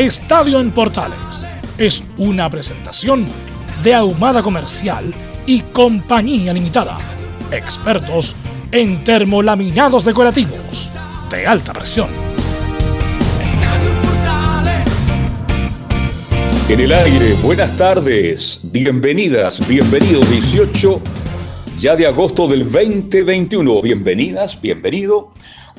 Estadio en Portales es una presentación de Ahumada Comercial y Compañía Limitada. Expertos en termolaminados decorativos de alta presión. En el aire, buenas tardes, bienvenidas, bienvenidos 18 ya de agosto del 2021. Bienvenidas, bienvenido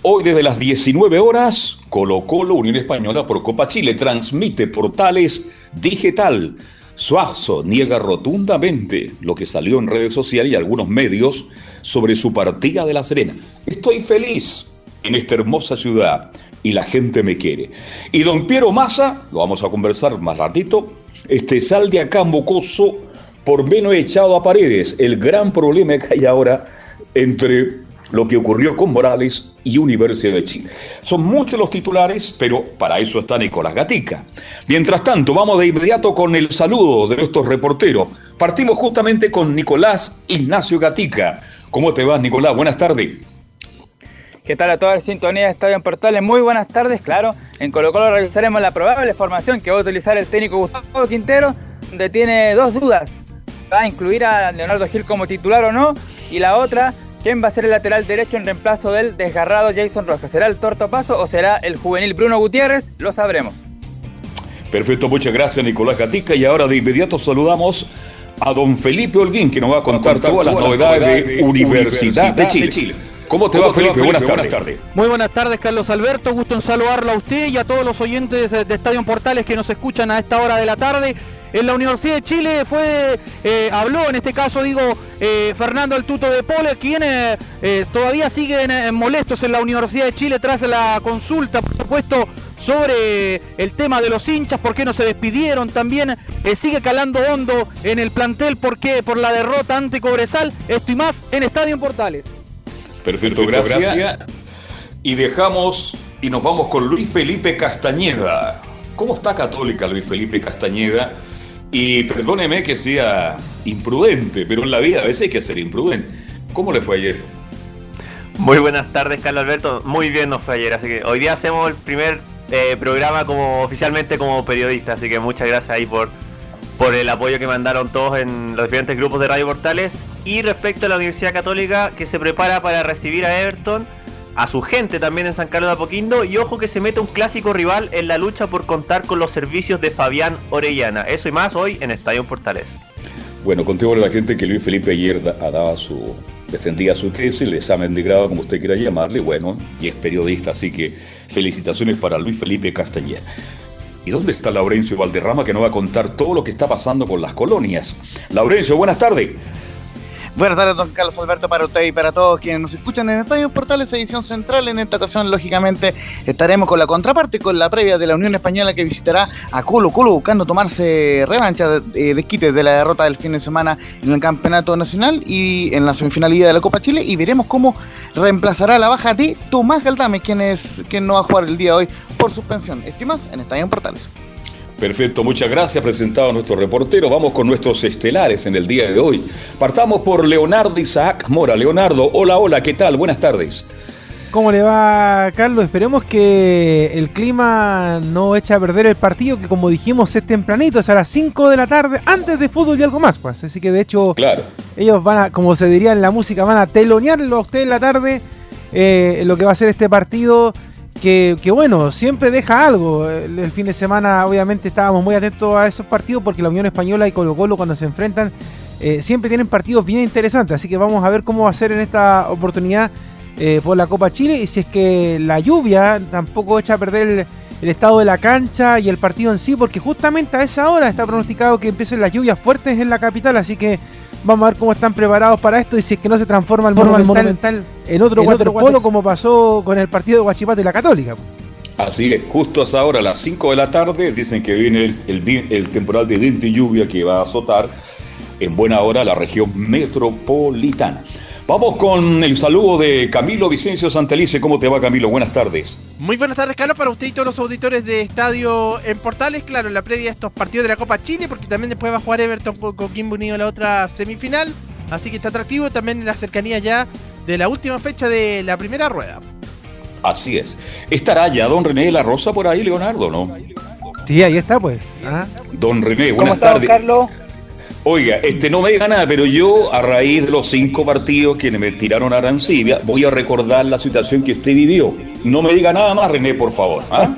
Hoy desde las 19 horas, Colo Colo Unión Española por Copa Chile transmite Portales Digital. Suazo niega rotundamente lo que salió en redes sociales y algunos medios sobre su partida de La Serena. Estoy feliz en esta hermosa ciudad y la gente me quiere. Y don Piero Massa, lo vamos a conversar más ratito, este sal de acá mocoso por menos echado a paredes. El gran problema que hay ahora entre lo que ocurrió con Morales y Universidad de Chile. Son muchos los titulares, pero para eso está Nicolás Gatica. Mientras tanto, vamos de inmediato con el saludo de nuestros reporteros. Partimos justamente con Nicolás Ignacio Gatica. ¿Cómo te vas, Nicolás? Buenas tardes. ¿Qué tal a toda la sintonía de Estadio en Portales? Muy buenas tardes, claro. En Colo Colo realizaremos la probable formación que va a utilizar el técnico Gustavo Quintero, donde tiene dos dudas. ¿Va a incluir a Leonardo Gil como titular o no? Y la otra, ¿Quién va a ser el lateral derecho en reemplazo del desgarrado Jason Rojas? ¿Será el Torto Paso o será el juvenil Bruno Gutiérrez? Lo sabremos. Perfecto, muchas gracias Nicolás Gatica. Y ahora de inmediato saludamos a don Felipe Holguín, que nos va a contar, todas las novedades de, Universidad, de, Chile. ¿Cómo te va, Felipe? Buenas, tardes. Muy buenas tardes, Carlos Alberto. Gusto en saludarlo a usted y a todos los oyentes de Estadio Portales que nos escuchan a esta hora de la tarde en la Universidad de Chile fue eh, habló en este caso digo eh, Fernando Altuto de Pole quienes eh, todavía siguen molestos en la Universidad de Chile tras la consulta por supuesto sobre el tema de los hinchas, por qué no se despidieron, también sigue calando hondo en el plantel, por qué por la derrota ante Cobresal, esto y más en Estadio Portales. Perfecto, gracias. Y dejamos y nos vamos con Luis Felipe Castañeda. ¿Cómo está Católica Luis Felipe Castañeda? Y perdóneme que sea imprudente, pero en la vida a veces hay que ser imprudente. ¿Cómo le fue ayer? Muy buenas tardes, Carlos Alberto. Muy bien nos fue ayer, así que hoy día hacemos el primer eh, programa como oficialmente como periodista, así que muchas gracias ahí por, por el apoyo que mandaron todos en los diferentes grupos de Radio Portales. Y respecto a la Universidad Católica, que se prepara para recibir a Everton a su gente también en San Carlos de Apoquindo y ojo que se mete un clásico rival en la lucha por contar con los servicios de Fabián Orellana. Eso y más hoy en Estadio Portales. Bueno, contémosle a la gente que Luis Felipe ayer dado su defendía su tesis, el examen de grado, como usted quiera llamarle, bueno, y es periodista, así que felicitaciones para Luis Felipe Castañeda. ¿Y dónde está Laurencio Valderrama que nos va a contar todo lo que está pasando con las colonias? Laurencio, buenas tardes. Buenas tardes, don Carlos Alberto, para usted y para todos quienes nos escuchan en Estadio Portales, edición central. En esta ocasión, lógicamente, estaremos con la contraparte, con la previa de la Unión Española que visitará a Colo Colo buscando tomarse revancha de, de de la derrota del fin de semana en el Campeonato Nacional y en la semifinalidad de la Copa Chile. Y veremos cómo reemplazará la baja de Tomás Galdame, quien, es, quien no va a jugar el día de hoy por suspensión. Estimas en Estadio Portales. Perfecto, muchas gracias. Presentado a nuestro reportero. Vamos con nuestros estelares en el día de hoy. Partamos por Leonardo Isaac Mora. Leonardo, hola, hola, ¿qué tal? Buenas tardes. ¿Cómo le va, Carlos? Esperemos que el clima no eche a perder el partido, que como dijimos es tempranito, es a las 5 de la tarde, antes de fútbol y algo más, pues. Así que de hecho, claro. ellos van a, como se diría en la música, van a telonearlo a usted en la tarde, eh, lo que va a ser este partido que, bueno, siempre deja algo. El, fin de semana obviamente estábamos muy atentos a esos partidos porque la Unión Española y Colo Colo cuando se enfrentan eh, siempre tienen partidos bien interesantes. Así que vamos a ver cómo va a ser en esta oportunidad eh, por la Copa Chile. Y si es que la lluvia tampoco echa a perder el, el, estado de la cancha y el partido en sí, porque justamente a esa hora está pronosticado que empiecen las lluvias fuertes en la capital. Así que Vamos a ver cómo están preparados para esto y si es que no se transforma el monumental, en otro waterpolo como pasó con el partido de Guachipato y la Católica. Así es, justo hasta ahora, a las 5 de la tarde, dicen que viene el, el temporal de viento y lluvia que va a azotar en buena hora la región metropolitana. Vamos con el saludo de Camilo Vicencio Santelice. ¿Cómo te va, Camilo? Buenas tardes. Muy buenas tardes, Carlos, para usted y todos los auditores de Estadio en Portales. Claro, en la previa a estos partidos de la Copa Chile, porque también después va a jugar Everton con Coquimbo Unido la otra semifinal. Así que está atractivo también en la cercanía ya de la última fecha de la primera rueda. Así es. ¿Estará ya don René de la Rosa por ahí, Leonardo, no? Sí, ahí está, pues. Ah. Don René, buenas tardes. Carlos? Oiga, este no me diga nada, pero yo a raíz de los cinco partidos que me tiraron a Arancibia, voy a recordar la situación que usted vivió. No me diga nada más, René, por favor. ¿ah?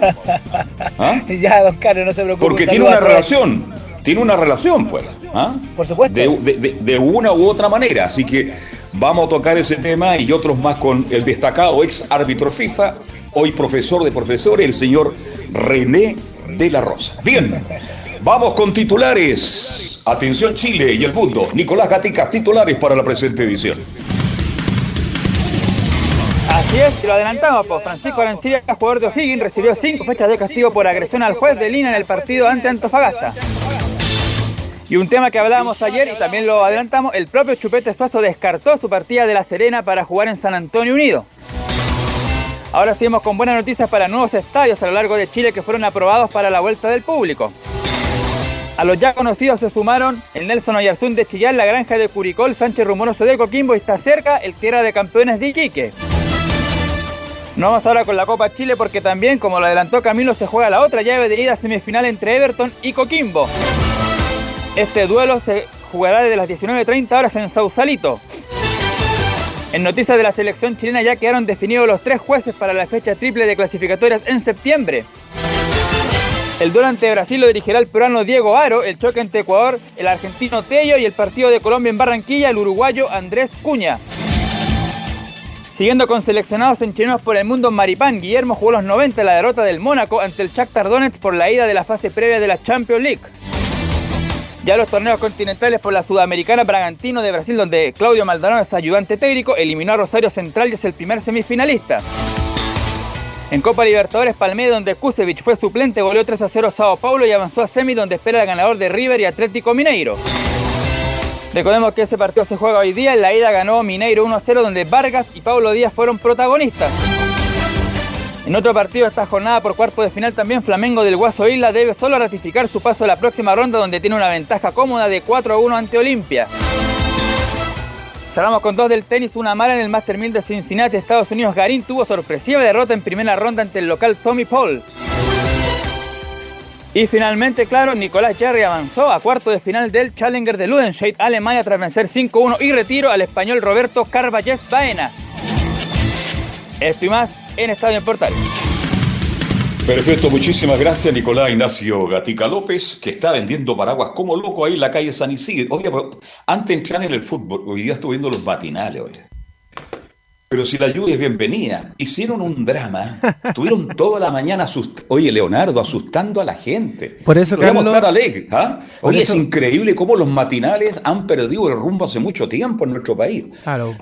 ¿Ah? ya, don Carlos, no se preocupe. Porque tiene una relación, tiene una relación, pues. ¿ah? Por supuesto. De, una u otra manera. Así que vamos a tocar ese tema y otros más con el destacado ex árbitro FIFA, hoy profesor de profesores, el señor René de la Rosa. Bien, vamos con titulares. Atención Chile y el mundo. Nicolás Gatica, titulares para la presente edición. Así es, lo adelantamos, pues Francisco Arancibia, jugador de O'Higgins, recibió cinco fechas de castigo por agresión al juez de línea en el partido ante Antofagasta. Y un tema que hablábamos ayer y también lo adelantamos, el propio Chupete Suazo descartó su partida de La Serena para jugar en San Antonio Unido. Ahora seguimos con buenas noticias para nuevos estadios a lo largo de Chile que fueron aprobados para la vuelta del público. A los ya conocidos se sumaron el Nelson Oyarzún de Chillán, la granja de Curicol, Sánchez Rumoroso de Coquimbo y está cerca el Tierra de Campeones de Iquique. No vamos ahora con la Copa Chile porque también, como lo adelantó Camilo, se juega la otra llave de ida semifinal entre Everton y Coquimbo. Este duelo se jugará desde las 19.30 horas en Sausalito. En noticias de la selección chilena ya quedaron definidos los tres jueces para la fecha triple de clasificatorias en septiembre. El duelo ante Brasil lo dirigirá el peruano Diego Aro, el choque entre Ecuador, el argentino Tello y el partido de Colombia en Barranquilla, el uruguayo Andrés Cuña. Siguiendo con seleccionados en chilenos por el mundo, Maripán Guillermo jugó los 90 la derrota del Mónaco ante el Shakhtar Donetsk por la ida de la fase previa de la Champions League. Ya los torneos continentales por la Sudamericana Bragantino de Brasil, donde Claudio Maldonado es ayudante técnico, eliminó a Rosario Central y es el primer semifinalista. En Copa Libertadores, Palmeiras, donde Kusevich fue suplente, goleó 3 a 0 Sao Paulo y avanzó a semi, donde espera el ganador de River y Atlético Mineiro. Recordemos que ese partido se juega hoy día. En la ida ganó Mineiro 1 a 0, donde Vargas y Paulo Díaz fueron protagonistas. En otro partido de esta jornada por cuarto de final también Flamengo del Guaso Isla debe solo ratificar su paso a la próxima ronda donde tiene una ventaja cómoda de 4 a 1 ante Olimpia. Cerramos con dos del tenis, una mala en el Master 1000 de Cincinnati, Estados Unidos. Garín tuvo sorpresiva derrota en primera ronda ante el local Tommy Paul. Y finalmente, claro, Nicolás Jerry avanzó a cuarto de final del Challenger de Ludenscheid, Alemania, tras vencer 5-1 y retiro al español Roberto Carvalles Baena. Esto y más en Estadio en Portal. Perfecto, muchísimas gracias Nicolás Ignacio Gatica López, que está vendiendo paraguas como loco ahí en la calle San Isidro. Oye, antes de entrar en el fútbol, hoy día estuve viendo los matinales, oye. Pero si la lluvia es bienvenida, hicieron un drama, tuvieron toda la mañana, oye Leonardo, asustando a la gente. Por eso, Carlos, estar alegre, ¿ah? Oye, es increíble cómo los matinales han perdido el rumbo hace mucho tiempo en nuestro país. Claro.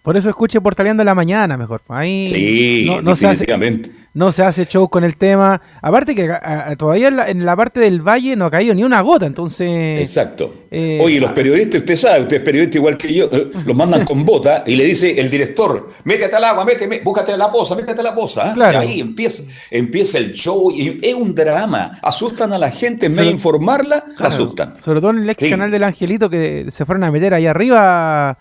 Por eso escuche Portaleando en la mañana mejor. Ahí sí, no, definitivamente no se hace show con el tema. Aparte que todavía en la, parte del valle no ha caído ni una gota, entonces... Exacto. Eh, Oye, los periodistas, usted sabe, usted es periodista igual que yo, eh, los mandan con bota y le dice el director, métete al agua, métete, búscate la poza, métete a la poza. ¿ah? Y ahí empieza, empieza el show y es un drama. Asustan a la gente, en vez de informarla, asustan. Sobre todo en el ex canal del Angelito que se fueron a meter ahí arriba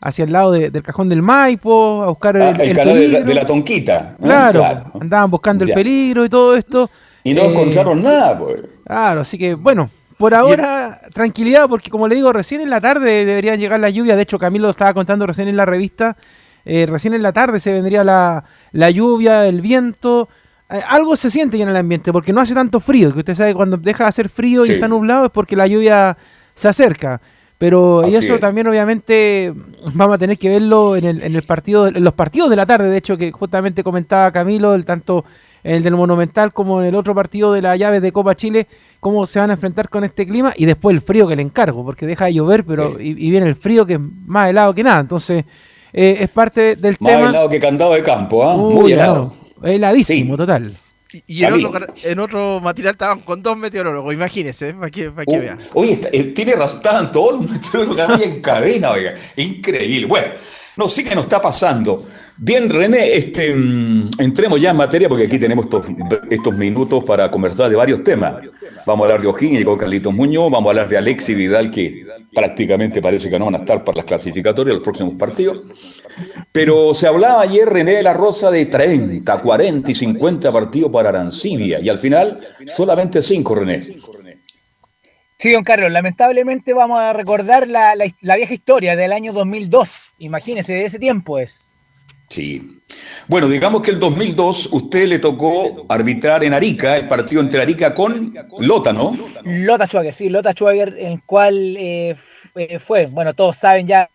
hacia el lado del cajón del Maipo, a buscar el, ah, el, canal de, la, Tonquita. Claro, andaban buscando el peligro y todo esto. Y no eh, encontraron nada, pues. Claro, así que bueno, por ahora tranquilidad, porque como le digo, recién en la tarde deberían llegar la lluvia. De hecho, Camilo lo estaba contando recién en la revista. Eh, recién en la tarde se vendría la, la lluvia, el viento. eh, algo se siente ya en el ambiente, porque no hace tanto frío, que usted sabe cuando deja de hacer frío y está nublado es porque la lluvia se acerca. Pero y eso también obviamente vamos a tener que verlo en el, en el partido, en los partidos de la tarde, de hecho que justamente comentaba Camilo, el tanto en el del Monumental como en el otro partido de la llave de Copa Chile, cómo se van a enfrentar con este clima y después el frío que le encargo, porque deja de llover, pero y, viene el frío que es más helado que nada, entonces eh, es parte del tema. Más helado que candado de campo, ¿ah? Muy helado. heladísimo, total. Y, en, otro, en, otro, material estaban con dos meteorólogos, imagínense, para que, para que uh, vea. Oye, eh, tiene razón, estaban todos los meteorólogos en cadena, oiga, increíble. Bueno, no, sí que nos está pasando. Bien, René, este, mm, entremos ya en materia porque aquí tenemos estos, minutos para conversar de varios temas. Vamos a hablar de O'Higgins y con Carlitos Muñoz, vamos a hablar de Alexis Vidal, que prácticamente parece que no van a estar para las clasificatorias los próximos partidos. Pero se hablaba ayer, René de la Rosa, de 30, 40 y 50 partidos para Arancibia, y al final solamente 5, René. Sí, don Carlos, lamentablemente vamos a recordar la, vieja historia del año 2002. Imagínese, de ese tiempo es. Sí. Bueno, digamos que el 2002 usted le tocó arbitrar en Arica, el partido entre Arica con Lota, ¿no? Lota Schwager, sí, Lota Schwager, el cual eh, eh, fue, bueno, todos saben ya.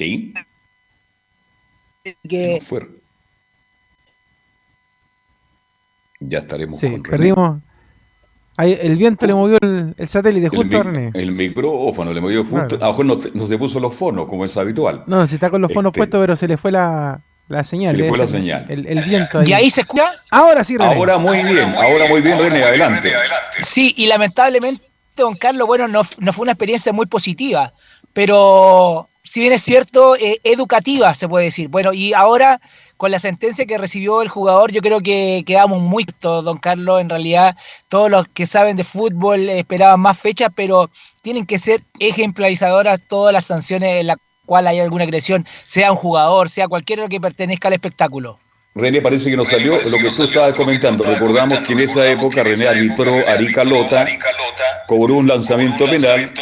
Sí. Que... fue. Ya estaremos sí, perdimos el viento le movió el, satélite justo a René. El micrófono le movió justo. A lo mejor no, se puso los fonos, como es habitual. No, se está con los fonos este, puestos, pero se le fue la, señal. Se le fue la señal. El, viento ahí. ¿Y ahí se escucha? Ahora sí, René. Ahora muy bien, ahora muy bien, René, adelante. Sí, y lamentablemente, don Carlos, bueno, no, no fue una experiencia muy positiva, pero si bien es cierto, eh, educativa, se puede decir. Bueno, y ahora con la sentencia que recibió el jugador, yo creo que quedamos muy don Carlos. En realidad, todos los que saben de fútbol esperaban más fechas, pero tienen que ser ejemplarizadoras todas las sanciones en las cuales hay alguna agresión, sea un jugador, sea cualquiera que pertenezca al espectáculo. René, parece que nos salió lo que tú estabas comentando. Recordamos que en esa época René arbitró Arica Lota, cobró un lanzamiento penal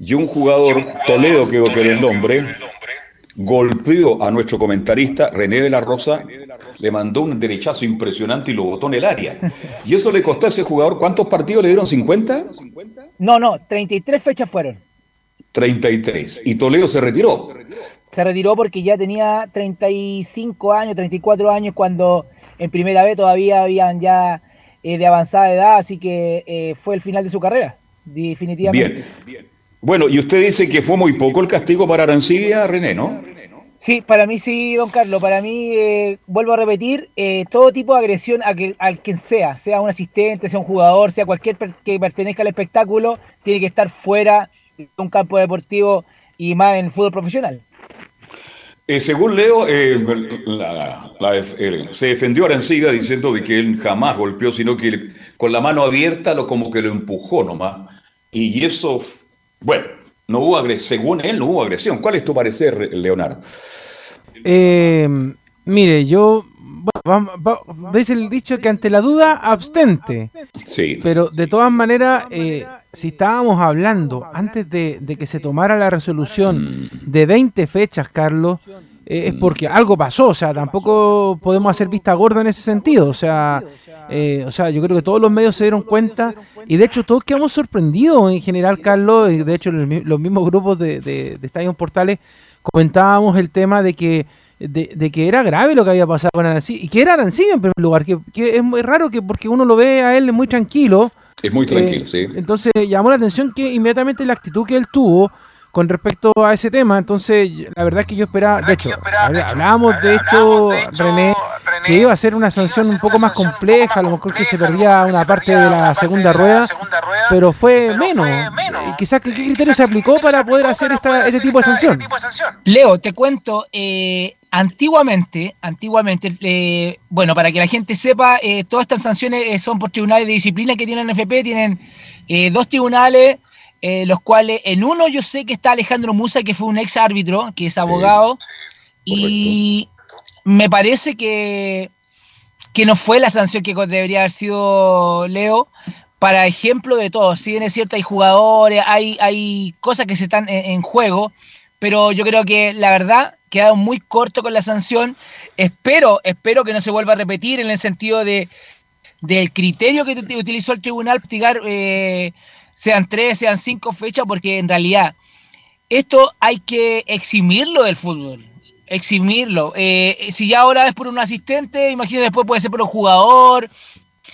y un jugador, Toledo que era el nombre, golpeó a nuestro comentarista René de la Rosa, le mandó un derechazo impresionante y lo botó en el área. Y eso le costó a ese jugador, ¿cuántos partidos le dieron? ¿50? No, no, 33 fechas fueron. 33. Y Toledo se retiró. Se retiró porque ya tenía 35 años, 34 años cuando en primera vez todavía habían ya eh, de avanzada edad, así que eh, fue el final de su carrera, definitivamente. Bien, bien. Bueno, y usted dice que fue muy poco el castigo para Arancibia, René, ¿no? Sí, para mí sí, don Carlos. Para mí, eh, vuelvo a repetir, eh, todo tipo de agresión a, que, quien sea, sea un asistente, sea un jugador, sea cualquier que pertenezca al espectáculo, tiene que estar fuera de un campo deportivo y más en el fútbol profesional. Eh, según Leo, se defendió Arancibia diciendo de que él jamás golpeó, sino que con la mano abierta lo como que lo empujó nomás. Y eso bueno, no hubo agresión, según él no hubo agresión. ¿Cuál es tu parecer, Leonardo? Eh, mire, yo bueno, dice el dicho que ante la duda, abstente. Sí. Pero de todas maneras, eh, si estábamos hablando antes de, que se tomara la resolución mm. de 20 fechas, Carlos, eh, es mm. porque algo pasó. O sea, tampoco podemos hacer vista gorda en ese sentido. O sea, eh, o sea, yo creo que todos los medios se dieron cuenta y de hecho todos quedamos sorprendidos en general, Carlos. Y de hecho, los mismos grupos de, de, de Portales comentábamos el tema de que de, que era grave lo que había pasado con Arancibia y que era Arancibia en primer lugar, que, es muy raro que porque uno lo ve a él muy tranquilo. Es muy tranquilo, eh, sí. Entonces llamó la atención que inmediatamente la actitud que él tuvo con respecto a ese tema. Entonces, la verdad es que yo esperaba, de hecho, hablábamos de hecho, René, que iba a ser una sanción un poco más compleja, a lo mejor que se perdía una parte de la segunda rueda, pero fue menos. Quizás, ¿qué criterio se aplicó para poder hacer esta, este tipo de sanción? Leo, te cuento, eh, antiguamente, antiguamente, eh, bueno, para que la gente sepa, eh, todas estas sanciones son por tribunales de disciplina que tienen FP, tienen dos tribunales eh, los cuales en uno yo sé que está Alejandro Musa, que fue un ex árbitro, que es abogado, y me parece que, que no fue la sanción que debería haber sido Leo, para ejemplo de todo. Si bien es cierto, hay jugadores, hay, hay cosas que se están en, juego, pero yo creo que la verdad quedaron muy corto con la sanción. espero, espero que no se vuelva a repetir en el sentido de del criterio que utilizó el tribunal eh, sean tres, sean cinco fechas, porque en realidad esto hay que eximirlo del fútbol. Eximirlo. Eh, si ya ahora es por un asistente, imagínate después puede ser por un jugador.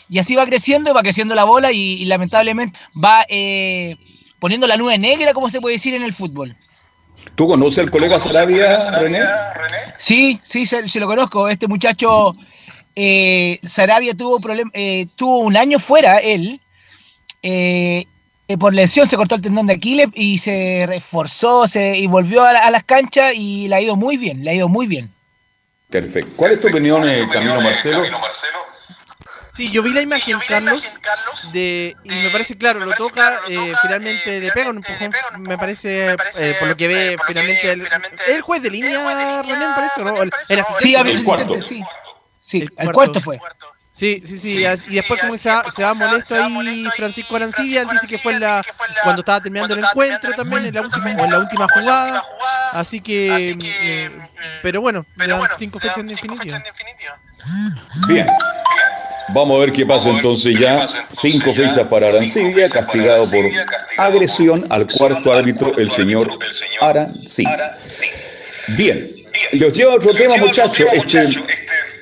Y así va creciendo, va creciendo la bola y, lamentablemente va eh, poniendo la nube negra, como se puede decir en el fútbol. ¿Tú conoces al colega Sarabia, René? Sí, sí, se, lo conozco. Este muchacho, eh, Sarabia tuvo, problem eh, tuvo un año fuera, él. Eh, por lesión se cortó el tendón de Aquiles y se reforzó se, y volvió a, las canchas y le ha ido muy bien, le ha ido muy bien. Perfecto. ¿Cuál es tu opinión, Camilo Marcelo? Sí, yo vi la imagen, Carlos, de, y me parece claro, lo toca, eh, finalmente le pega un empujón, me parece, eh, por lo que ve, finalmente, el, el juez de línea, René, me parece, ¿no? El, sí, el cuarto. Sí, sí el, cuarto fue. Sí, sí, sí, y después como se va, se va molesto ahí Francisco Arancilla, dice que fue la, cuando estaba terminando el encuentro también, en la última, en la última jugada, así que, eh, pero bueno, dan cinco fechas en definitiva. Bien. Vamos a ver qué pasa entonces ya. Cinco fechas para Arancilla, castigado por agresión al cuarto árbitro, el señor Arancilla. Bien, los lleva a otro tema, muchachos. Este,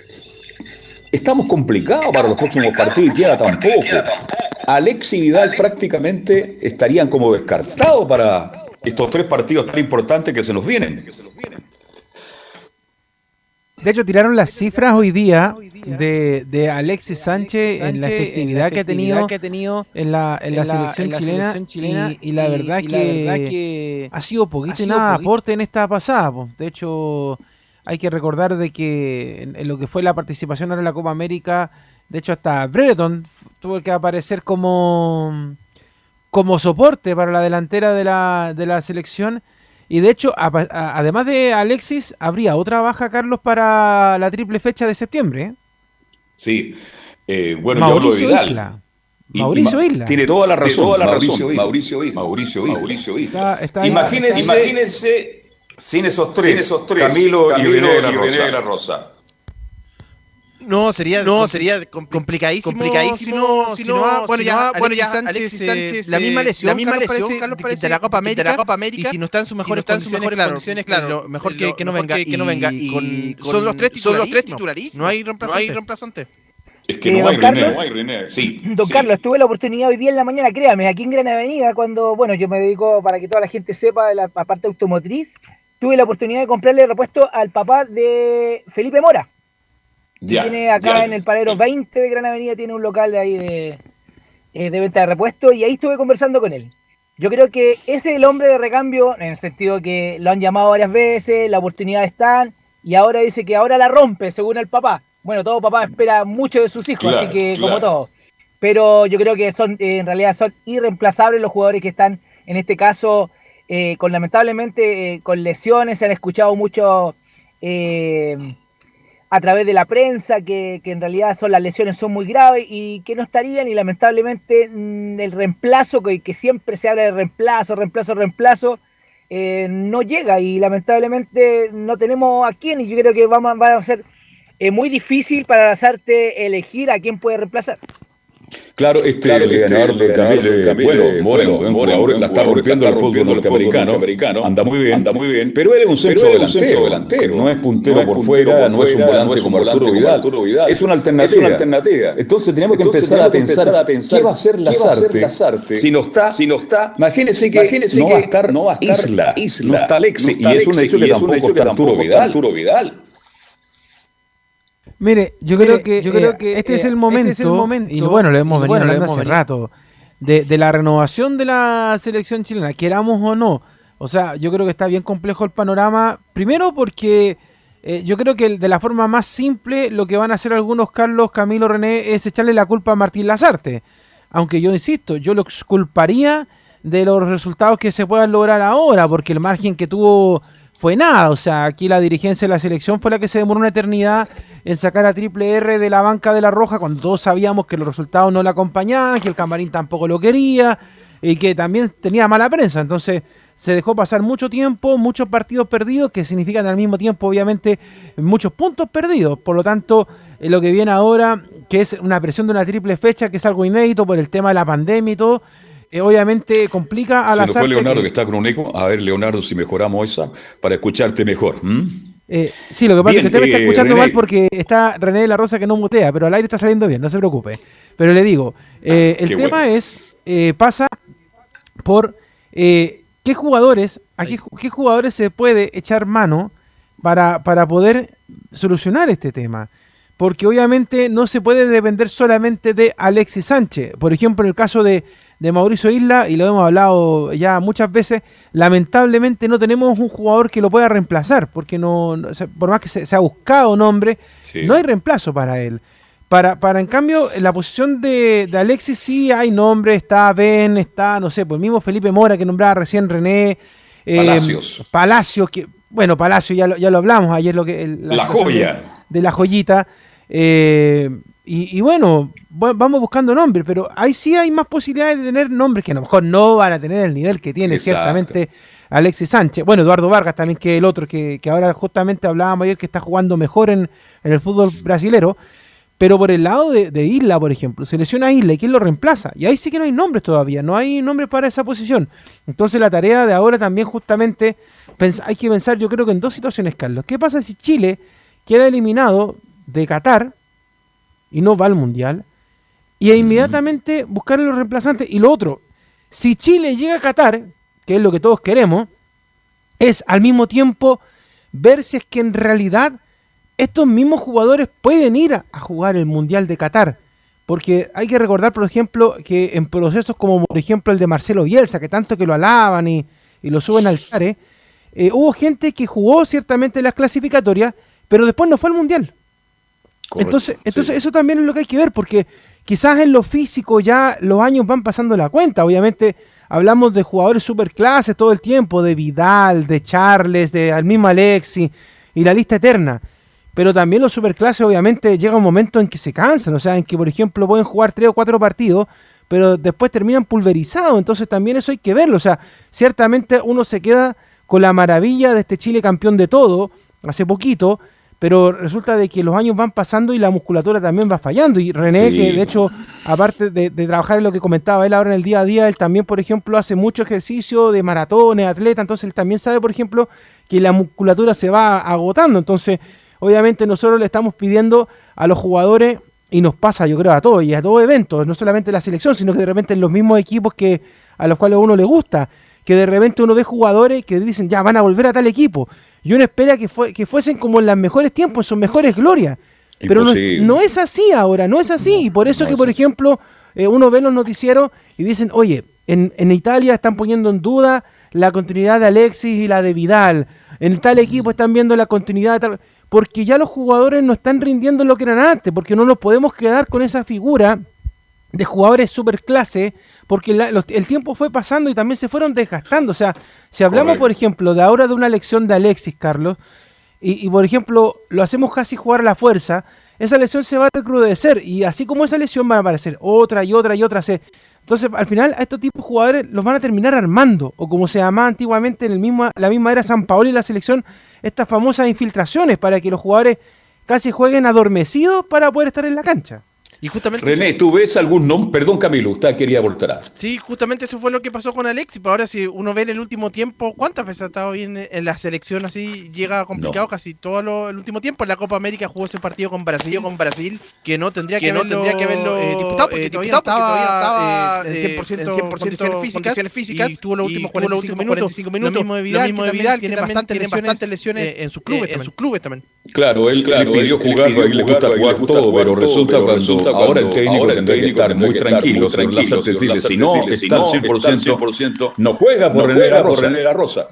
estamos complicados para los próximos partidos y queda tampoco. Alexi y Vidal prácticamente estarían como descartados para estos tres partidos tan importantes que se nos vienen. De hecho, tiraron las cifras hoy día de, Alexis Sánchez en la efectividad, que, ha tenido, que ha tenido en la, en la, selección, chilena, y, la verdad, que, ha sido poquito y nada aporte en esta pasada. De hecho, hay que recordar de que en, lo que fue la participación ahora en la Copa América, de hecho hasta Brereton tuvo que aparecer como, como soporte para la delantera de la, de la selección y de hecho, además de Alexis, habría otra baja, Carlos, para la triple fecha de septiembre. ¿eh? Sí. Eh, bueno, Mauricio Isla. Mauricio Isla. Tiene toda la razón. Toda la Mauricio, razón. Mauricio Isla. Mauricio Isla. Mauricio Isla. imagínense, imagínense, sin esos tres, esos tres Camilo, Camilo, y René de la Rosa. No, sería, no, sería complicadísimo, complicadísimo si no, bueno, ya, bueno, ya Alexis Sánchez, la misma lesión, la misma lesión, Carlos parece, de la Copa América, de la Copa América, y si no está en sus mejores, si no condiciones, claro, condiciones, claro, mejor que, que no venga, que, no venga, y, con, son los tres titularísimos, no hay reemplazante, no hay reemplazante. Es que no, hay René, no hay René, sí. Don Carlos, tuve la oportunidad hoy día en la mañana, créame, aquí en Gran Avenida, cuando, bueno, yo me dedico, para que toda la gente sepa, de la parte automotriz, tuve la oportunidad de comprarle repuesto al papá de Felipe Mora tiene acá en el Palero 20 de Gran Avenida, tiene un local de ahí de, eh, de venta de repuestos y ahí estuve conversando con él. Yo creo que ese es el hombre de recambio, en el sentido que lo han llamado varias veces, la oportunidad está, y ahora dice que ahora la rompe, según el papá. Bueno, todo papá espera mucho de sus hijos, así que como todo. Pero yo creo que son, eh, en realidad son irreemplazables los jugadores que están, en este caso, eh, con lamentablemente con lesiones, se han escuchado mucho a través de la prensa que, en realidad son las lesiones son muy graves y que no estarían y lamentablemente mm, el reemplazo, que, que siempre se habla de reemplazo, reemplazo, reemplazo, eh, no llega y lamentablemente no tenemos a quién y yo creo que vamos, va a ser eh, muy difícil para las artes elegir a quién puede reemplazar. Claro, este, claro, este Camille, bueno, Moreno, buen jugador, la está rompiendo el fútbol norteamericano, anda muy bien, anda muy bien, pero él es un centro delantero, no es puntero por fuera, no es un volante como Arturo Vidal, es una alternativa. Entonces tenemos que empezar a pensar qué va a ser Lazarte si no está, si no está, imagínese que no va a estar, no va a estar Isla, no está Alexi, y es un hecho que tampoco está Arturo Vidal. Mire, yo creo que, yo creo eh, que este, es el momento, este es el momento, y bueno, lo hemos venido hablando hace rato, de, de, la renovación de la selección chilena, queramos o no. O sea, yo creo que está bien complejo el panorama, primero porque eh, yo creo que de la forma más simple lo que van a hacer algunos Carlos, Camilo, René es echarle la culpa a Martín Lazarte. Aunque yo insisto, yo lo culparía de los resultados que se puedan lograr ahora, porque el margen que tuvo fue nada. O sea, aquí la dirigencia de la selección fue la que se demoró una eternidad en sacar a Triple R de la banca de la Roja cuando todos sabíamos que los resultados no la acompañaban, que el camarín tampoco lo quería. y que también tenía mala prensa. Entonces se dejó pasar mucho tiempo, muchos partidos perdidos, que significan al mismo tiempo, obviamente, muchos puntos perdidos. Por lo tanto, eh, lo que viene ahora, que es una presión de una triple fecha, que es algo inédito por el tema de la pandemia y todo, eh, obviamente complica a la. Se nos fue Leonardo que... está con un eco. A ver, Leonardo, si mejoramos esa para escucharte mejor. Eh, sí, lo que pasa es que usted me está escuchando mal porque está René de la Rosa que no mutea, pero al aire está saliendo bien, no se preocupe. Pero le digo, el tema es, pasa por ¿Qué jugadores, a qué, jugadores se puede echar mano para, para poder solucionar este tema? Porque obviamente no se puede depender solamente de Alexis Sánchez. Por ejemplo, en el caso de, Mauricio Isla, y lo hemos hablado ya muchas veces, lamentablemente no tenemos un jugador que lo pueda reemplazar, porque no, por más que se, ha buscado nombre, no hay reemplazo para él. Para, para en cambio, en la posición de, Alexis sí hay nombre, está Ben, está, no sé, pues mismo Felipe Mora que nombraba recién René. Eh, Palacios. Palacios, que, bueno, Palacio ya lo, ya lo hablamos ayer, lo que... la, joya. De, la joyita. Eh, y, bueno, vamos buscando nombres, pero ahí sí hay más posibilidades de tener nombres que a lo mejor no van a tener el nivel que tiene ciertamente Alexis Sánchez. Bueno, Eduardo Vargas también, que el otro que, que ahora justamente hablábamos ayer que está jugando mejor en, en el fútbol brasilero. Pero por el lado de, Isla, por ejemplo, se lesiona a Isla y ¿quién lo reemplaza? Y ahí sí que no hay nombres todavía, no hay nombres para esa posición. Entonces la tarea de ahora también justamente hay que pensar yo creo que en dos situaciones, Carlos. ¿Qué pasa si Chile queda eliminado de Qatar y no va al Mundial? Y e inmediatamente buscar los reemplazantes. Y lo otro, si Chile llega a Qatar, que es lo que todos queremos, es al mismo tiempo ver si es que en realidad estos mismos jugadores pueden ir a, jugar el Mundial de Qatar. Porque hay que recordar, por ejemplo, que en procesos como, por ejemplo, el de Marcelo Bielsa, que tanto que lo alaban y, lo suben al tare, eh, hubo gente que jugó ciertamente las clasificatorias, pero después no fue al Mundial. Entonces, entonces eso también es lo que hay que ver, porque quizás en lo físico ya los años van pasando la cuenta. Obviamente hablamos de jugadores superclases todo el tiempo, de Vidal, de Charles, de al mismo Alexi y la lista eterna. Pero también los superclases obviamente llega un momento en que se cansan, o sea, en que por ejemplo pueden jugar tres o cuatro partidos, pero después terminan pulverizados, entonces también eso hay que verlo, o sea, ciertamente uno se queda con la maravilla de este Chile campeón de todo, hace poquito, pero resulta de que los años van pasando y la musculatura también va fallando. Y René, que de hecho, aparte de, trabajar en lo que comentaba él ahora en el día a día, él también, por ejemplo, hace mucho ejercicio de maratones, atleta, entonces él también sabe, por ejemplo, que la musculatura se va agotando. Entonces, obviamente nosotros le estamos pidiendo a los jugadores, y nos pasa yo creo a todos, y a todo eventos, no solamente la selección, sino que de repente en los mismos equipos que a los cuales a uno le gusta, que de repente uno ve jugadores que dicen, ya van a volver a tal equipo, y uno espera que, fue, que fuesen como en los mejores tiempos, en sus mejores glorias. Pero no, es así ahora, no es así. y por eso que, por ejemplo, eh, uno ve los noticieros y dicen, oye, en, en, Italia están poniendo en duda la continuidad de Alexis y la de Vidal. En tal equipo están viendo la continuidad de tal porque ya los jugadores no están rindiendo lo que eran antes, porque no nos podemos quedar con esa figura de jugadores superclase, porque el tiempo fue pasando y también se fueron desgastando. O sea, si hablamos, por ejemplo, de ahora de una lección de Alexis, Carlos, y, por ejemplo, lo hacemos casi jugar a la fuerza, esa lesión se va a recrudecer y así como esa lesión van a aparecer otra y otra y otra. Entonces, al final, a estos tipos de jugadores los van a terminar armando, o como se llamaba antiguamente en el mismo, la misma era San Paolo y la selección, estas famosas infiltraciones para que los jugadores casi jueguen adormecidos para poder estar en la cancha. Y justamente René, ¿tú ves algún nombre? Perdón, Camilo, usted quería voltar. Sí, justamente eso fue lo que pasó con Alexis. Pero ahora, si uno ve en el último tiempo, ¿cuántas veces ha estado bien en la selección así? Llega complicado casi todo el último tiempo. En la Copa América jugó ese partido con Brasil, con Brasil que no tendría que, no haberlo, tendría que haberlo eh, disputado porque, eh, todavía, estaba, eh, en 100%, en 100 condiciones, físicas, físicas, y tuvo los últimos 45, minutos, 45 minutos. Lo mismo de Vidal, mismo de Vidal que tiene bastantes lesiones, en sus clubes, en sus clubes también. Claro, él, claro, pidió jugar, le gusta jugar todo, pero resulta cuando ahora el técnico tendría que estar muy tranquilo, tranquilo, decirle, si no está al 100%, no juega por René La Rosa.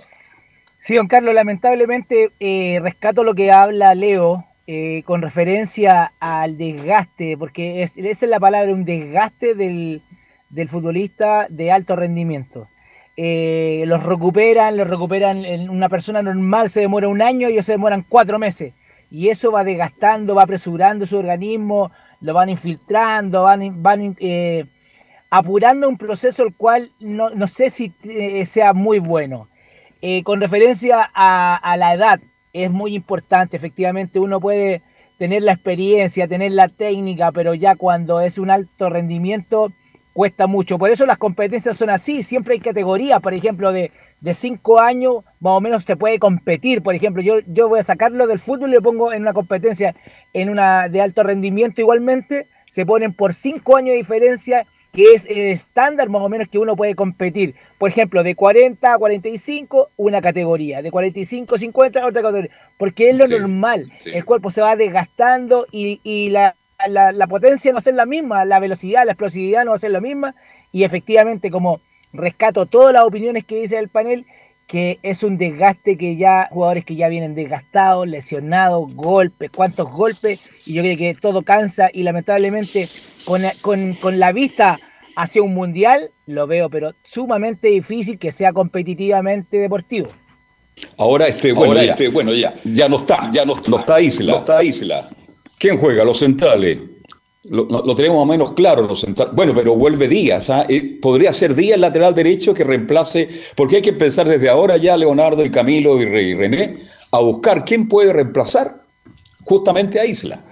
Sí, don Carlos, lamentablemente eh, rescato lo que habla Leo eh, con referencia al desgaste, porque esa es la palabra, un desgaste del, futbolista de alto rendimiento. Eh, los recuperan, los recuperan, en una persona normal se demora un año y ellos se demoran cuatro meses. Y eso va desgastando, va apresurando su organismo, lo van infiltrando, van, van eh, apurando un proceso el cual no, no sé si eh, sea muy bueno. Eh, con referencia a, a, la edad, es muy importante, efectivamente uno puede tener la experiencia, tener la técnica, pero ya cuando es un alto rendimiento cuesta mucho. Por eso las competencias son así, siempre hay categorías, por ejemplo, de, de cinco años más o menos se puede competir. Por ejemplo, yo, yo voy a sacarlo del fútbol y lo pongo en una competencia en una de alto rendimiento igualmente, se ponen por cinco años de diferencia que es el estándar más o menos que uno puede competir. Por ejemplo, de 40 a 45, una categoría, de 45 a 50, otra categoría, porque es lo normal. El cuerpo se va desgastando y, y la, la, la, potencia no va a ser la misma, la velocidad, la explosividad no va a ser la misma, y efectivamente, como rescato todas las opiniones que dice el panel, que es un desgaste que ya, jugadores que ya vienen desgastados, lesionados, golpes, cuántos golpes, y yo creo que todo cansa y lamentablemente con, con, con la vista hacia un mundial, lo veo, pero sumamente difícil que sea competitivamente deportivo. Ahora, este, bueno, Ahora, ya, este, bueno, ya, ya no está, ya no, no está Isla, no está Isla. ¿Quién juega? Los centrales. Lo, tenemos más menos claro. Los. Bueno, pero vuelve Díaz. ¿ah? Podría ser Díaz lateral derecho que reemplace, porque hay que pensar desde ahora ya Leonardo y Camilo y, y René a buscar quién puede reemplazar justamente a Isla.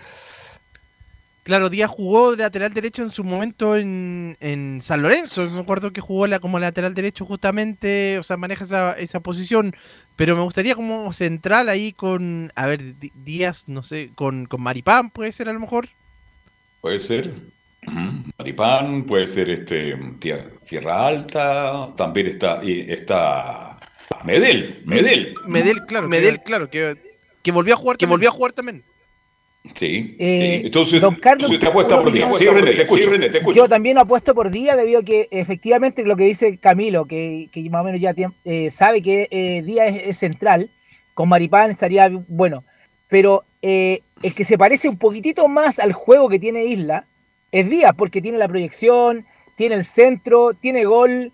Claro, Díaz jugó de lateral derecho en su momento en, en San Lorenzo. Me acuerdo que jugó como lateral derecho justamente, o sea, maneja esa, esa posición. Pero me gustaría como central ahí con, a ver, Díaz, no sé, con, con Maripán, puede ser a lo mejor. Puede ser. Maripán, puede ser este Sierra Alta, también está, está Medel, Medel. Medel, claro, Medel, que, claro, que, que volvió a jugar, que volvió a jugar también. Sí, eh, sí. Entonces, don Carlos, usted apuesta por día. Sí, René, te escucho. Sí, René, te escucho. Yo también apuesto por día debido a que efectivamente lo que dice Camilo, que, que más o menos ya eh, sabe que eh, Día es, es, central, con Maripán estaría bueno. Pero eh, el que se parece un poquitito más al juego que tiene Isla es Díaz, porque tiene la proyección, tiene el centro, tiene gol,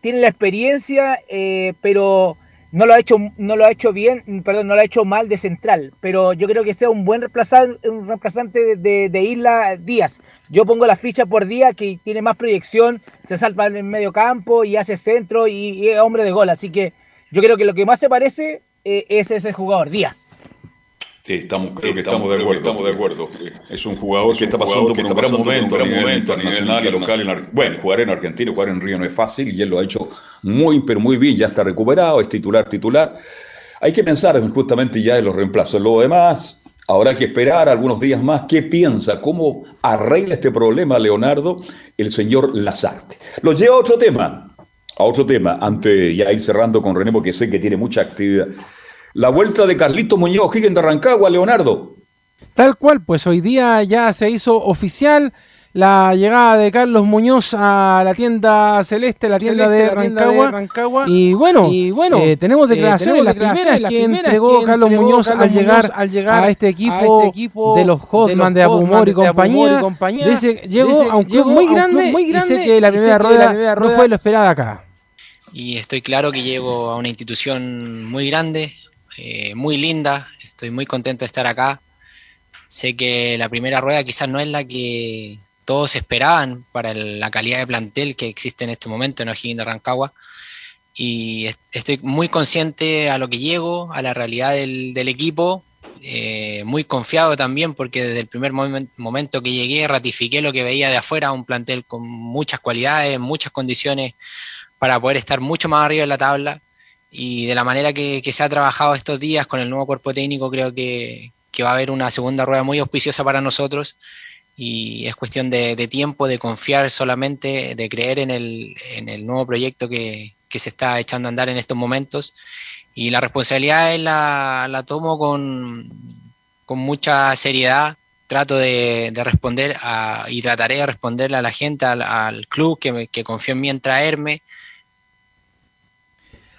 tiene la experiencia, eh, pero no lo ha hecho no lo ha hecho bien perdón no lo ha hecho mal de central. Pero yo creo que sea un buen reemplazante un reemplazante de, Isla Díaz. Yo pongo la ficha por Díaz que tiene más proyección se salta en el medio campo y hace centro y, y, es hombre de gol. Así que yo creo que lo que más se parece eh, es ese jugador Díaz Sí, estamos, creo sí, que estamos, de acuerdo, estamos de acuerdo. Es un jugador es que está pasando por un gran momento, un gran momento internacional y local. En Ar... Bueno, jugar en Argentina, jugar en Río no es fácil y él lo ha hecho muy, pero muy bien. Ya está recuperado, es titular, titular. Hay que pensar justamente ya en los reemplazos. Lo demás, habrá que esperar algunos días más. ¿Qué piensa? ¿Cómo arregla este problema, Leonardo, el señor Lazarte? Lo lleva a otro tema, a otro tema, antes ya ir cerrando con René, porque sé que tiene mucha actividad la vuelta de Carlito Muñoz Higgins de Rancagua, Leonardo. Tal cual, pues hoy día ya se hizo oficial la llegada de Carlos Muñoz a la tienda celeste, la tienda, celeste, de, la Rancagua. tienda de, Rancagua. Y bueno, y bueno eh, tenemos declaraciones, eh, tenemos las primeras que entregó Carlos Muñoz, Carlos al, llegar, al llegar a este equipo, a este equipo de los Hotman de Abumor y compañía. Y compañía. Dice, llegó dice, a un club muy grande, muy grande y sé que la primera, rueda, la primera rueda no fue lo esperado acá. Y estoy claro que llego a una institución muy grande, eh, muy linda, estoy muy contento de estar acá. Sé que la primera rueda quizás no es la que todos esperaban para la calidad de plantel que existe en este momento en O'Higgins de Rancagua. Y estoy muy consciente a lo que llego, a la realidad del, equipo, eh, muy confiado también porque desde el primer moment, momento que llegué ratifiqué lo que veía de afuera, un plantel con muchas cualidades, muchas condiciones para poder estar mucho más arriba en la tabla y de la manera que, que, se ha trabajado estos días con el nuevo cuerpo técnico, creo que, que, va a haber una segunda rueda muy auspiciosa para nosotros. Y es cuestión de, de tiempo, de confiar solamente, de creer en el, en el nuevo proyecto que, que, se está echando a andar en estos momentos. Y la responsabilidad la, la tomo con, con mucha seriedad, trato de, de responder a, y trataré de responderle a la gente, al, al club que, que confió en mí en traerme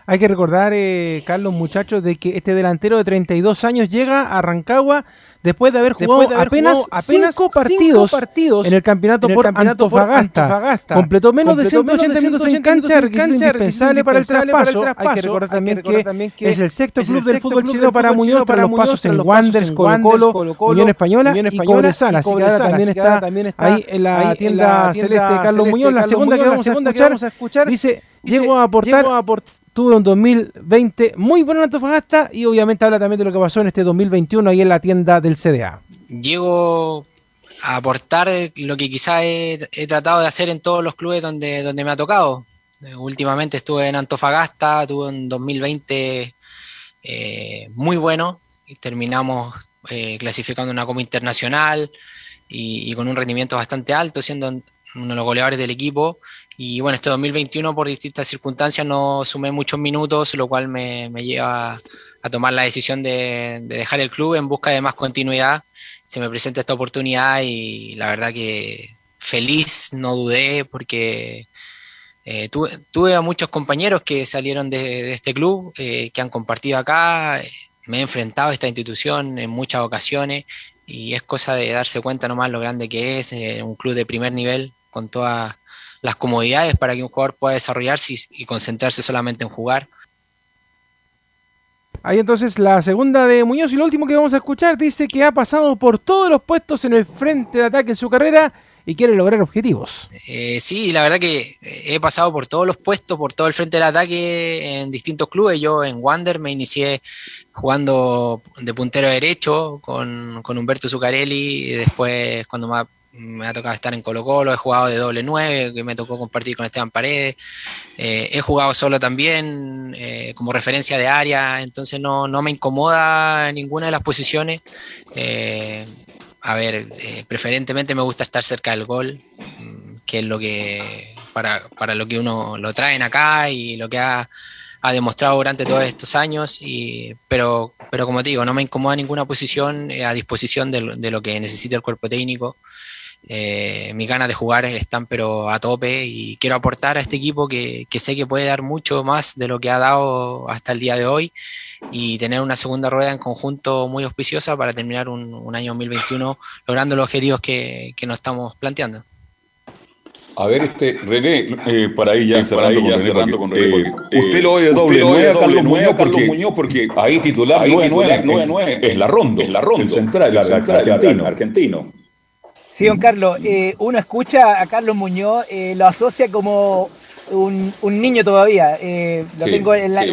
Hay que recordar, eh, Carlos, muchachos, de que este delantero de 32 años llega a Rancagua después de haber jugado apenas, cinco, partidos en el campeonato, por, Antofagasta. Completó menos de 180 minutos en cancha, requisito indispensable para el traspaso. Hay que recordar también, que, es el sexto club del fútbol chileno para Muñoz para los pasos en Wanderers, Colo Colo, Unión Española y Cobresal. Así que también está ahí en la tienda celeste Carlos Muñoz. La segunda que vamos a escuchar dice, llego a aportar tuvo un 2020 muy bueno en Antofagasta y obviamente habla también de lo que pasó en este 2021 ahí en la tienda del CDA. Llego a aportar lo que quizá he, tratado de hacer en todos los clubes donde, donde me ha tocado. últimamente estuve en Antofagasta, tuve un 2020 eh, muy bueno y terminamos eh, clasificando una Copa Internacional y, con un rendimiento bastante alto, siendo uno de los goleadores del equipo y bueno, este 2021 por distintas circunstancias no sumé muchos minutos, lo cual me, lleva a tomar la decisión de, dejar el club en busca de más continuidad. Se me presenta esta oportunidad y la verdad que feliz, no dudé porque eh, tuve, a muchos compañeros que salieron de, este club, eh, que han compartido acá, me he enfrentado a esta institución en muchas ocasiones y es cosa de darse cuenta nomás lo grande que es, eh, un club de primer nivel con todas las comodidades para que un jugador pueda desarrollarse y, concentrarse solamente en jugar. Ahí entonces la segunda de Muñoz y lo último que vamos a escuchar dice que ha pasado por todos los puestos en el frente de ataque en su carrera y quiere lograr objetivos. Eh, sí, la verdad que he pasado por todos los puestos, por todo el frente del ataque en distintos clubes. Yo en Wander me inicié jugando de puntero derecho con, con Humberto Zuccarelli y después cuando me ha tocado estar en Colo Colo, he jugado de doble nueve, que me tocó compartir con Esteban Paredes, eh, he jugado solo también eh, como referencia de área, entonces no, me incomoda ninguna de las posiciones. Eh, a ver, preferentemente me gusta estar cerca del gol, mm, que es lo que para, para lo que uno lo traen acá y lo que ha ha demostrado durante todos estos años, y, pero, pero como te digo, no me incomoda ninguna posición a disposición de, de, lo que necesita el cuerpo técnico. Eh, mis ganas de jugar están pero a tope y quiero aportar a este equipo que, sé que puede dar mucho más de lo que ha dado hasta el día de hoy y tener una segunda rueda en conjunto muy auspiciosa para terminar un, año 2021 logrando los objetivos que, nos estamos planteando. A ver, este René, eh, para ahí ya cerrando, con, René, con René, eh, usted lo oye doble nueve a Carlos, Muñoz, porque, Muñoz porque ahí titular 9-9 es la ronda, es la ronda, el central, el central, argentino. Sí, don Carlos, eh, uno escucha a Carlos Muñoz, eh, lo asocia como un, niño todavía. Eh, lo tengo en la,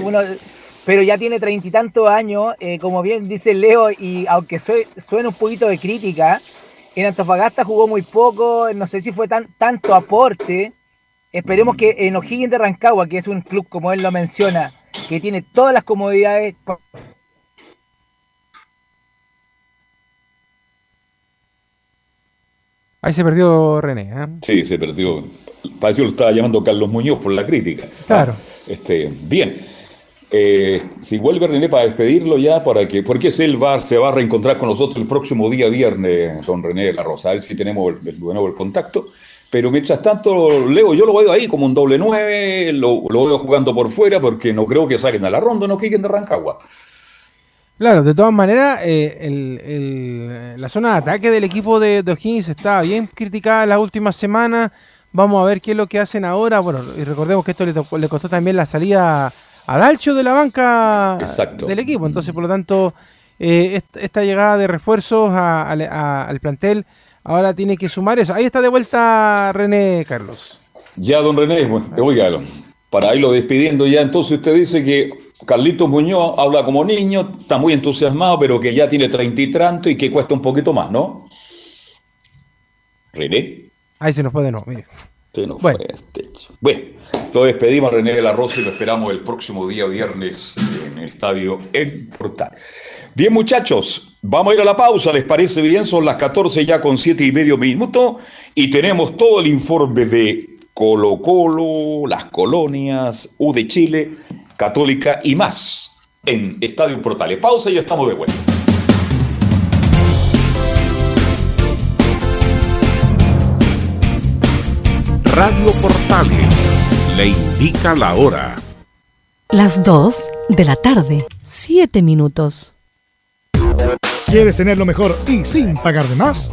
pero ya tiene treinta y tantos años, como bien dice Leo, y aunque suene un poquito de crítica, en Antofagasta jugó muy poco, no sé si fue tan, tanto aporte. Esperemos que en O'Higgins de Rancagua, que es un club como él lo menciona, que tiene todas las comodidades Ahí se perdió René. ¿eh? Sí, se perdió. Parece que lo estaba llamando Carlos Muñoz por la crítica. Claro. este, bien. Eh, si vuelve René para despedirlo ya, para que, porque él va, se va a reencontrar con nosotros el próximo día viernes, don René de la Rosa, a ver si tenemos el, de nuevo el contacto. Pero mientras tanto, Leo, yo lo veo ahí como un doble nueve, lo, lo veo jugando por fuera porque no creo que saquen a la ronda, no quieren de Rancagua. Claro, de todas maneras, eh, la zona de ataque del equipo de, O'Higgins está bien criticada las últimas semanas. Vamos a ver qué es lo que hacen ahora. Bueno, y recordemos que esto le, costó también la salida a Dalcho de la banca del equipo. Entonces, por lo tanto, eh, esta, llegada de refuerzos al plantel ahora tiene que sumar eso. Ahí está de vuelta René Carlos. Ya, don René, bueno, oiga, para irlo despidiendo ya, entonces usted dice que Carlitos Muñoz habla como niño, está muy entusiasmado, pero que ya tiene treinta y tanto y que cuesta un poquito más, ¿no? René. Ahí se nos fue de nuevo, mire. Se nos bueno. fue este Bueno, lo despedimos a René de la Rosa y lo esperamos el próximo día viernes en el estadio El Portal. Bien, muchachos, vamos a ir a la pausa, ¿les parece bien? Son las 14 ya con siete y medio minutos y tenemos todo el informe de Colo Colo, las colonias, U de Chile Católica y más en Estadio Portales. Pausa y ya estamos de vuelta. Radio Portales le indica la hora. Las 2 de la tarde, 7 minutos. ¿Quieres tener lo mejor y sin pagar de más?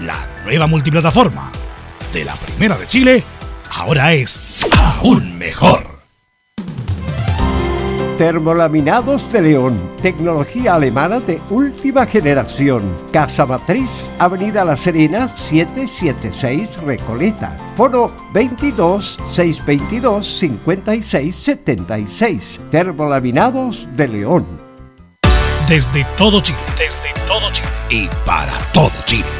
La nueva multiplataforma de la Primera de Chile ahora es aún mejor. Termolaminados de León, tecnología alemana de última generación. Casa Matriz, Avenida La Serena, 776 Recoleta. Foro 22 622 56 76. Termolaminados de León. Desde todo Chile. Desde todo Chile. Y para todo Chile.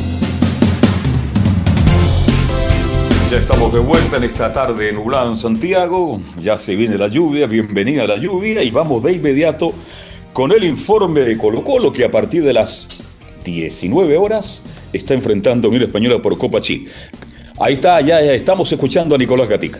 Ya estamos de vuelta en esta tarde nublada en Santiago. Ya se viene la lluvia, bienvenida a la lluvia y vamos de inmediato con el informe de Colo Colo que a partir de las 19 horas está enfrentando a Unión Española por Copa Chile. Ahí está, ya, estamos escuchando a Nicolás Gatica.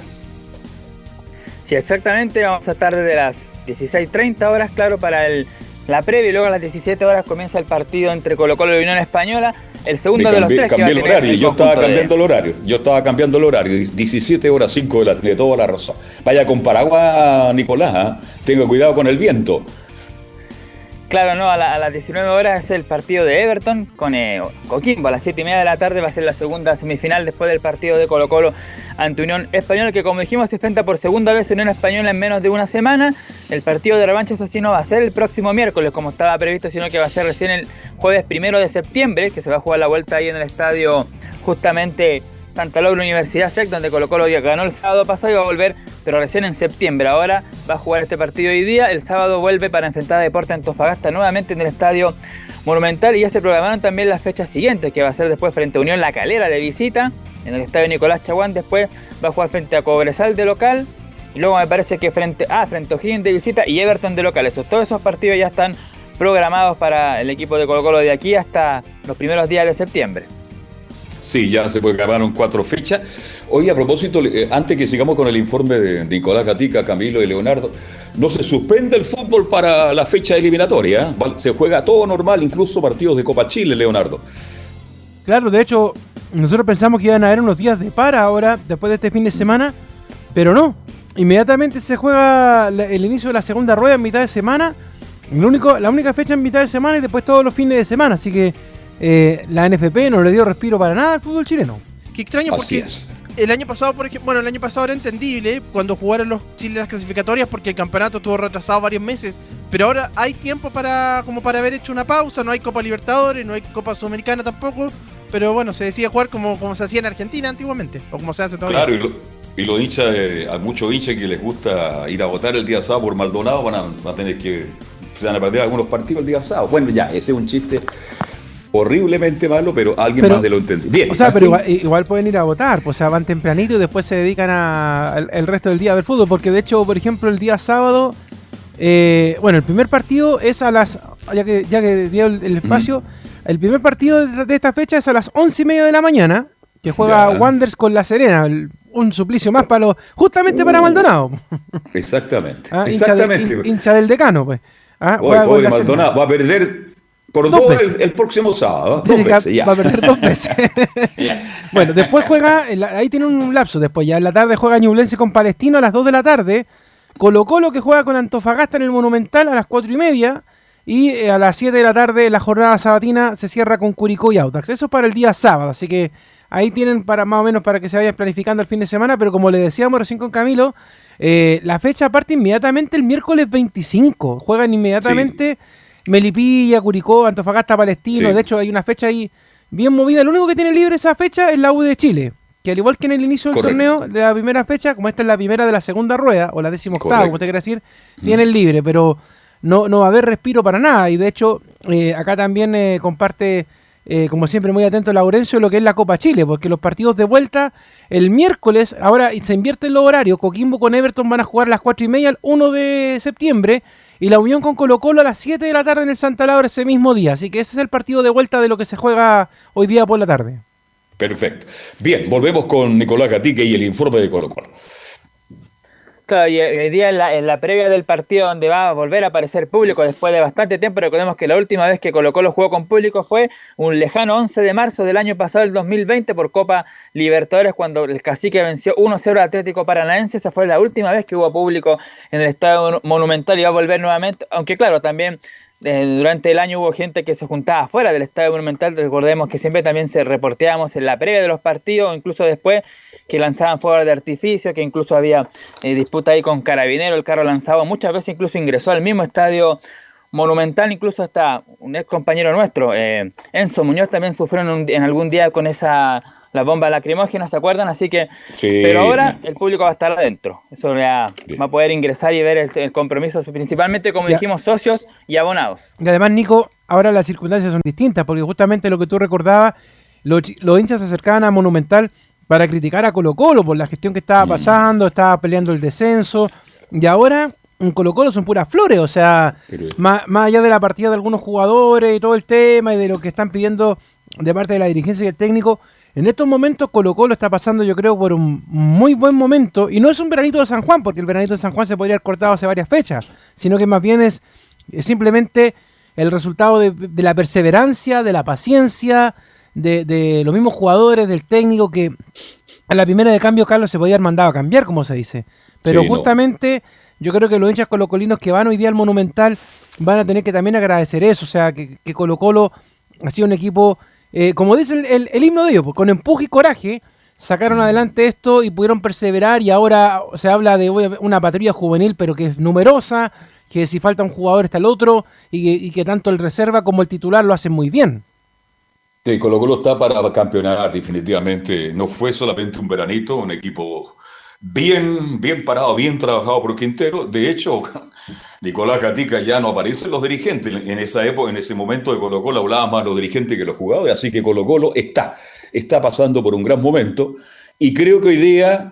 Sí, exactamente, vamos a estar desde las 16.30 horas, claro, para el, la previa y luego a las 17 horas comienza el partido entre Colo Colo y Unión Española. El segundo Me de los cambié, tres cambié el horario, el yo estaba de- cambiando el horario, yo estaba cambiando el horario, 17 horas 5 de la de toda la razón. Vaya con paraguas, Nicolás, ¿ah? tenga cuidado con el viento. Claro, no, a, la- a las 19 horas es el partido de Everton con eh, Coquimbo. A las 7 y media de la tarde va a ser la segunda semifinal después del partido de Colo Colo ante Unión Española, que como dijimos se enfrenta por segunda vez Unión Española en menos de una semana. El partido de revancha, eso sí, no va a ser el próximo miércoles como estaba previsto, sino que va a ser recién el jueves primero de septiembre, que se va a jugar la vuelta ahí en el estadio justamente Santa Laura Universidad SEC, donde Colo Colo ya ganó el sábado pasado y va a volver, pero recién en septiembre. Ahora va a jugar este partido hoy día. El sábado vuelve para enfrentar a Deportes Antofagasta nuevamente en el estadio Monumental y ya se programaron también las fechas siguientes, que va a ser después frente a Unión La Calera de visita, en el estadio Nicolás Chaguán. Después va a jugar frente a Cobresal de local. Y luego me parece que frente, ah, frente a O'Higgins de visita y Everton de local. Esos, todos esos partidos ya están programados para el equipo de Colo Colo de aquí hasta los primeros días de septiembre. Sí, ya se programaron cuatro fechas. Hoy, a propósito, eh, antes que sigamos con el informe de Nicolás Gatica, Camilo y Leonardo, no se suspende el fútbol para la fecha eliminatoria. ¿eh? Se juega todo normal, incluso partidos de Copa Chile, Leonardo. Claro, de hecho, nosotros pensamos que iban a haber unos días de para ahora, después de este fin de semana, pero no. Inmediatamente se juega el inicio de la segunda rueda en mitad de semana. Único, la única fecha en mitad de semana y después todos los fines de semana. Así que eh, la NFP no le dio respiro para nada al fútbol chileno. Qué extraño Así porque es. el año pasado, por ejemplo, bueno, el año pasado era entendible cuando jugaron los Chile las clasificatorias porque el campeonato estuvo retrasado varios meses, pero ahora hay tiempo para como para haber hecho una pausa, no hay Copa Libertadores, no hay Copa Sudamericana tampoco, pero bueno, se decide jugar como, como se hacía en Argentina antiguamente, o como se hace todavía. Claro, y, lo- y los hinchas, eh, a muchos hinchas que les gusta ir a votar el día sábado por Maldonado van a, van a tener que. Se van a perder algunos partidos el día sábado. Bueno, ya, ese es un chiste horriblemente malo, pero alguien más de lo entendió. Bien. O sea, pero igual, pueden ir a votar, pues, o sea, van tempranito y después se dedican a, el, resto del día a ver fútbol, porque de hecho, por ejemplo, el día sábado, eh, bueno, el primer partido es a las, ya que, ya que dio el, espacio, el primer partido de, esta fecha es a las once y media de la mañana, que juega Wanders con La Serena, un suplicio más para los, justamente para uh. Maldonado. Exactamente. Ah, Exactamente. Hincha, del decano, pues. Ah, pobre Maldonado, va a perder por dos, el, próximo sábado. Dos veces, ya. Va a perder dos veces. bueno, después juega, ahí tiene un lapso. Después ya en la tarde juega Ñublense con Palestino a las 2 de la tarde. Colo Colo que juega con Antofagasta en el Monumental a las 4 y media. Y eh, a las 7 de la tarde la jornada sabatina se cierra con Curicó y Autax. Eso es para el día sábado, así que ahí tienen para más o menos para que se vayan planificando el fin de semana. Pero como le decíamos recién con Camilo, eh, la fecha parte inmediatamente el miércoles 25. Juegan inmediatamente. Melipilla, Curicó, Antofagasta, Palestino. De hecho, hay una fecha ahí bien movida. Lo único que tiene libre esa fecha es la U de Chile. Que al igual que en el inicio del torneo, de la primera fecha, como esta es la primera de la segunda rueda, o la décima octava, como usted quiere decir, tiene el libre, pero no, no va a haber respiro para nada. Y de hecho, eh, acá también eh, comparte, eh, como siempre, muy atento Laurencio, lo que es la Copa Chile, porque los partidos de vuelta el miércoles, ahora se invierte el horario, Coquimbo con Everton van a jugar a las 4 y media el 1 de septiembre y la unión con Colo Colo a las 7 de la tarde en el Santa Laura ese mismo día. Así que ese es el partido de vuelta de lo que se juega hoy día por la tarde. Perfecto. Bien, volvemos con Nicolás Gatique y el informe de Colo Colo y hoy día en la, previa del partido donde va a volver a aparecer público después de bastante tiempo, recordemos que la última vez que Colo Colo jugó con público fue un lejano 11 de marzo del año pasado, el 2020, por Copa Libertadores, cuando el Cacique venció 1-0 al Atlético Paranaense. Esa fue la última vez que hubo público en el Estadio Monumental y va a volver nuevamente, aunque claro, también eh, durante el año hubo gente que se juntaba fuera del Estadio Monumental. Recordemos que siempre también se reporteamos en la previa de los partidos, incluso después que lanzaban fuegos de artificio, que incluso había eh, disputa ahí con Carabinero, el carro lanzado muchas veces incluso ingresó al mismo estadio monumental, incluso hasta un ex compañero nuestro, eh, Enzo Muñoz, también sufrió en, algún día con esa la bomba lacrimógena, ¿se acuerdan? Así que, pero ahora el público va a estar adentro, eso va a poder ingresar y ver el, compromiso, principalmente como dijimos, socios y abonados. Y además, Nico, ahora las circunstancias son distintas, porque justamente lo que tú recordabas, los, los hinchas se acercaban a Monumental para criticar a Colo Colo por la gestión que estaba pasando, estaba peleando el descenso, y ahora en Colo Colo son puras flores, o sea, más, allá de la partida de algunos jugadores y todo el tema y de lo que están pidiendo de parte de la dirigencia y el técnico, en estos momentos Colo Colo está pasando yo creo por un muy buen momento, y no es un veranito de San Juan, porque el veranito de San Juan se podría haber cortado hace varias fechas, sino que más bien es, simplemente el resultado de, de la perseverancia, de la paciencia, de, los mismos jugadores, del técnico, que en la primera de cambio Carlos se podía haber mandado a cambiar, como se dice. Pero justamente yo creo que los hinchas colocolinos que van hoy día al Monumental van a tener que también agradecer eso, o sea, que, Colo Colo ha sido un equipo, eh, como dice el, el, himno de ellos, pues, con empuje y coraje, sacaron mm. adelante esto y pudieron perseverar y ahora se habla de una patrulla juvenil, pero que es numerosa, que si falta un jugador está el otro y que, y que tanto el reserva como el titular lo hacen muy bien. Sí, Colo Colo está para campeonar definitivamente. No fue solamente un veranito, un equipo bien, bien parado, bien trabajado por Quintero. De hecho, Nicolás Gatica ya no aparecen los dirigentes. En esa época, en ese momento de Colo Colo hablaba más los dirigentes que los jugadores. Así que Colo Colo está, está pasando por un gran momento. Y creo que hoy día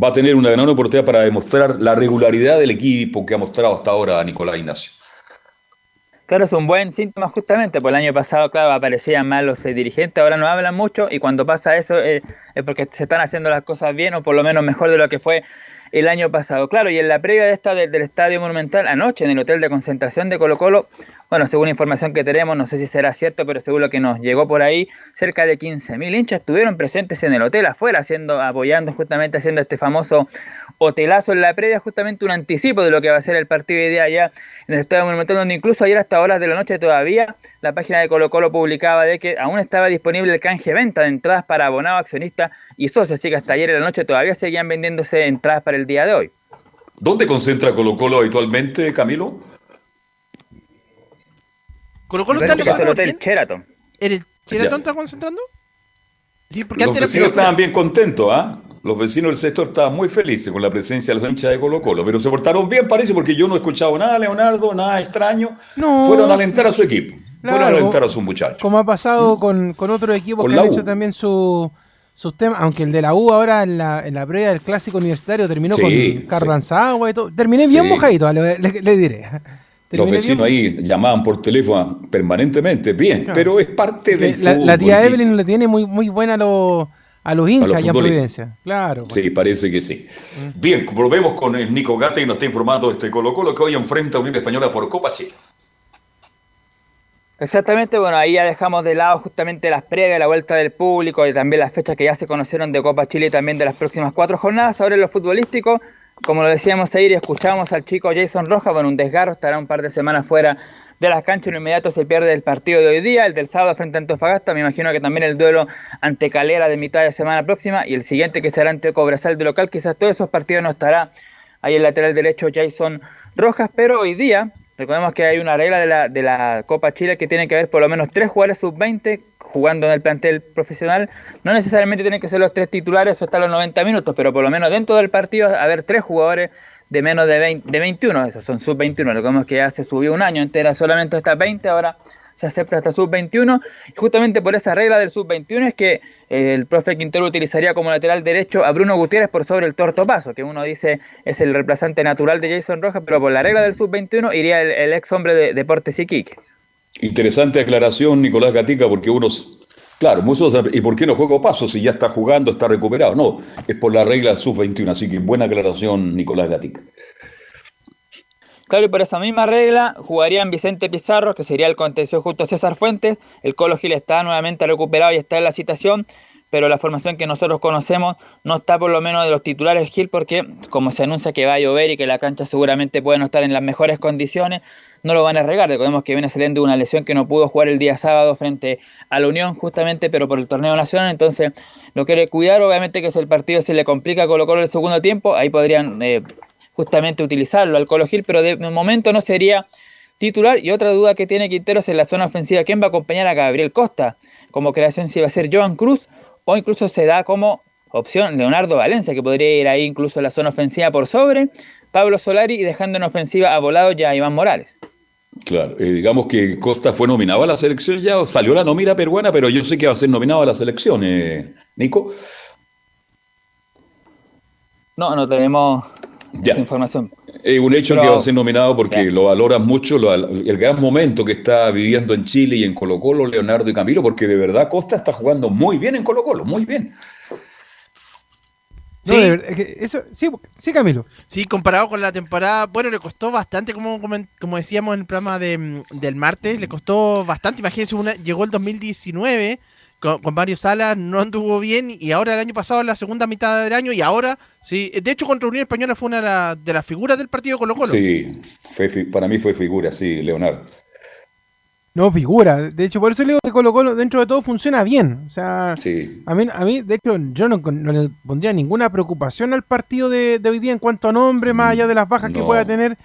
va a tener una gran oportunidad para demostrar la regularidad del equipo que ha mostrado hasta ahora Nicolás Ignacio. Claro, es un buen síntoma justamente, pues el año pasado, claro, aparecían mal los eh, dirigentes, ahora no hablan mucho y cuando pasa eso eh, es porque se están haciendo las cosas bien o por lo menos mejor de lo que fue el año pasado. Claro, y en la previa de esta del, Estadio Monumental, anoche en el hotel de concentración de Colo Colo, bueno, según información que tenemos, no sé si será cierto, pero según lo que nos llegó por ahí, cerca de 15.000 hinchas estuvieron presentes en el hotel afuera, haciendo, apoyando justamente, haciendo este famoso hotelazo en la previa, justamente un anticipo de lo que va a ser el partido de día allá en el Estadio Monumental, donde incluso ayer hasta horas de la noche todavía la página de Colo Colo publicaba de que aún estaba disponible el canje venta de entradas para abonado, accionista y socios, así que hasta ayer en la noche todavía seguían vendiéndose entradas para el día de hoy. ¿Dónde concentra Colo Colo habitualmente, Camilo? Colo Colo está en el hotel Sheraton. ¿En el Sheraton está concentrando? Sí, porque Los vecinos estaban bien contentos, ¿ah? Los vecinos del sector estaban muy felices con la presencia de los hinchas de Colo Colo, pero se portaron bien, parece, porque yo no he escuchado nada, Leonardo, nada extraño. No. Fueron a alentar a su equipo. Claro, alentar a sus muchachos. Como ha pasado con, con otros equipos que han hecho también su, sus temas, aunque el de la U ahora en la, en la previa del clásico universitario terminó con Carlos y todo. Terminé bien mojadito, le, diré. Los vecinos ahí llamaban por teléfono permanentemente, bien, pero es parte del la, La tía Evelyn le tiene muy, muy buena a los, a los hinchas allá en Providencia. Claro. Sí, parece que sí. Bien, volvemos con el Nico Gate y nos está informando este Colo Colo que hoy enfrenta a Unión Española por Copa Chile. Exactamente, bueno, ahí ya dejamos de lado justamente las previas, la vuelta del público y también las fechas que ya se conocieron de Copa Chile y también de las próximas cuatro jornadas. Ahora en lo futbolístico, como lo decíamos ayer y escuchamos al chico Jason Rojas, bueno, un desgarro, estará un par de semanas fuera de las canchas, en inmediato se pierde el partido de hoy día, el del sábado frente a Antofagasta, me imagino que también el duelo ante Calera de mitad de semana próxima y el siguiente que será ante Cobresal de local, quizás todos esos partidos no estará ahí el lateral derecho Jason Rojas, pero hoy día Recordemos que hay una regla de la, de la Copa Chile que tiene que haber por lo menos tres jugadores sub-20 jugando en el plantel profesional. No necesariamente tienen que ser los tres titulares o estar los 90 minutos, pero por lo menos dentro del partido haber tres jugadores de menos de, 20, de 21, esos son sub-21. Recordemos que ya se subió un año entera solamente hasta 20, ahora se acepta hasta sub-21. Y justamente por esa regla del sub-21 es que eh, el profe Quintero utilizaría como lateral derecho a Bruno Gutiérrez por sobre el Torto Paso, que uno dice es el reemplazante natural de Jason Rojas, pero por la regla del sub-21 iría el, ex hombre de Deportes Iquique. Interesante aclaración, Nicolás Gatica, porque uno Claro, muchos ¿y por qué no juego paso si ya está jugando, está recuperado? No, es por la regla sub-21, así que buena aclaración, Nicolás Gatica. Claro, y por esa misma regla jugarían Vicente Pizarro, que sería el contención justo César Fuentes. El Colo Gil está nuevamente recuperado y está en la citación, pero la formación que nosotros conocemos no está por lo menos de los titulares Gil, porque como se anuncia que va a llover y que la cancha seguramente puede no estar en las mejores condiciones, no lo van a regar. Recordemos que viene saliendo una lesión que no pudo jugar el día sábado frente a la Unión, justamente, pero por el torneo nacional. Entonces, lo quiere cuidar, obviamente, que si el partido se le complica Colo Colo el segundo tiempo, ahí podrían. Eh, justamente utilizarlo al Colo Gil, pero de momento no sería titular. Y otra duda que tiene Quinteros en la zona ofensiva, ¿quién va a acompañar a Gabriel Costa? Como creación si va a ser Joan Cruz o incluso se da como opción Leonardo Valencia, que podría ir ahí incluso en la zona ofensiva por sobre Pablo Solari y dejando en ofensiva a Volado ya a Iván Morales. Claro, eh, digamos que Costa fue nominado a la selección ya, salió la nómina peruana, pero yo sé que va a ser nominado a la selección, eh, Nico. No, no tenemos ya. información. Es un hecho que va a ser nominado porque lo valoran mucho, el gran momento que está viviendo en Chile y en Colo Colo, Leonardo y Camilo, porque de verdad Costa está jugando muy bien en Colo Colo, muy bien. Sí. eso, sí, Camilo. Sí, comparado con la temporada, bueno, le costó bastante, como, como decíamos en el programa de, del martes, le costó bastante. Imagínense, una, llegó el 2019 con, con Mario Salas, no anduvo bien y ahora el año pasado, la segunda mitad del año y ahora, sí, de hecho contra Unión Española fue una de, las figuras del partido Colo Colo. Sí, para mí fue figura, sí, Leonardo. No, figura. De hecho, por eso le digo que Colo Colo dentro de todo funciona bien. O sea, a, mí, a mí, de hecho, yo no, le pondría ninguna preocupación al partido de, hoy día en cuanto a nombre, más allá de las bajas que pueda tener.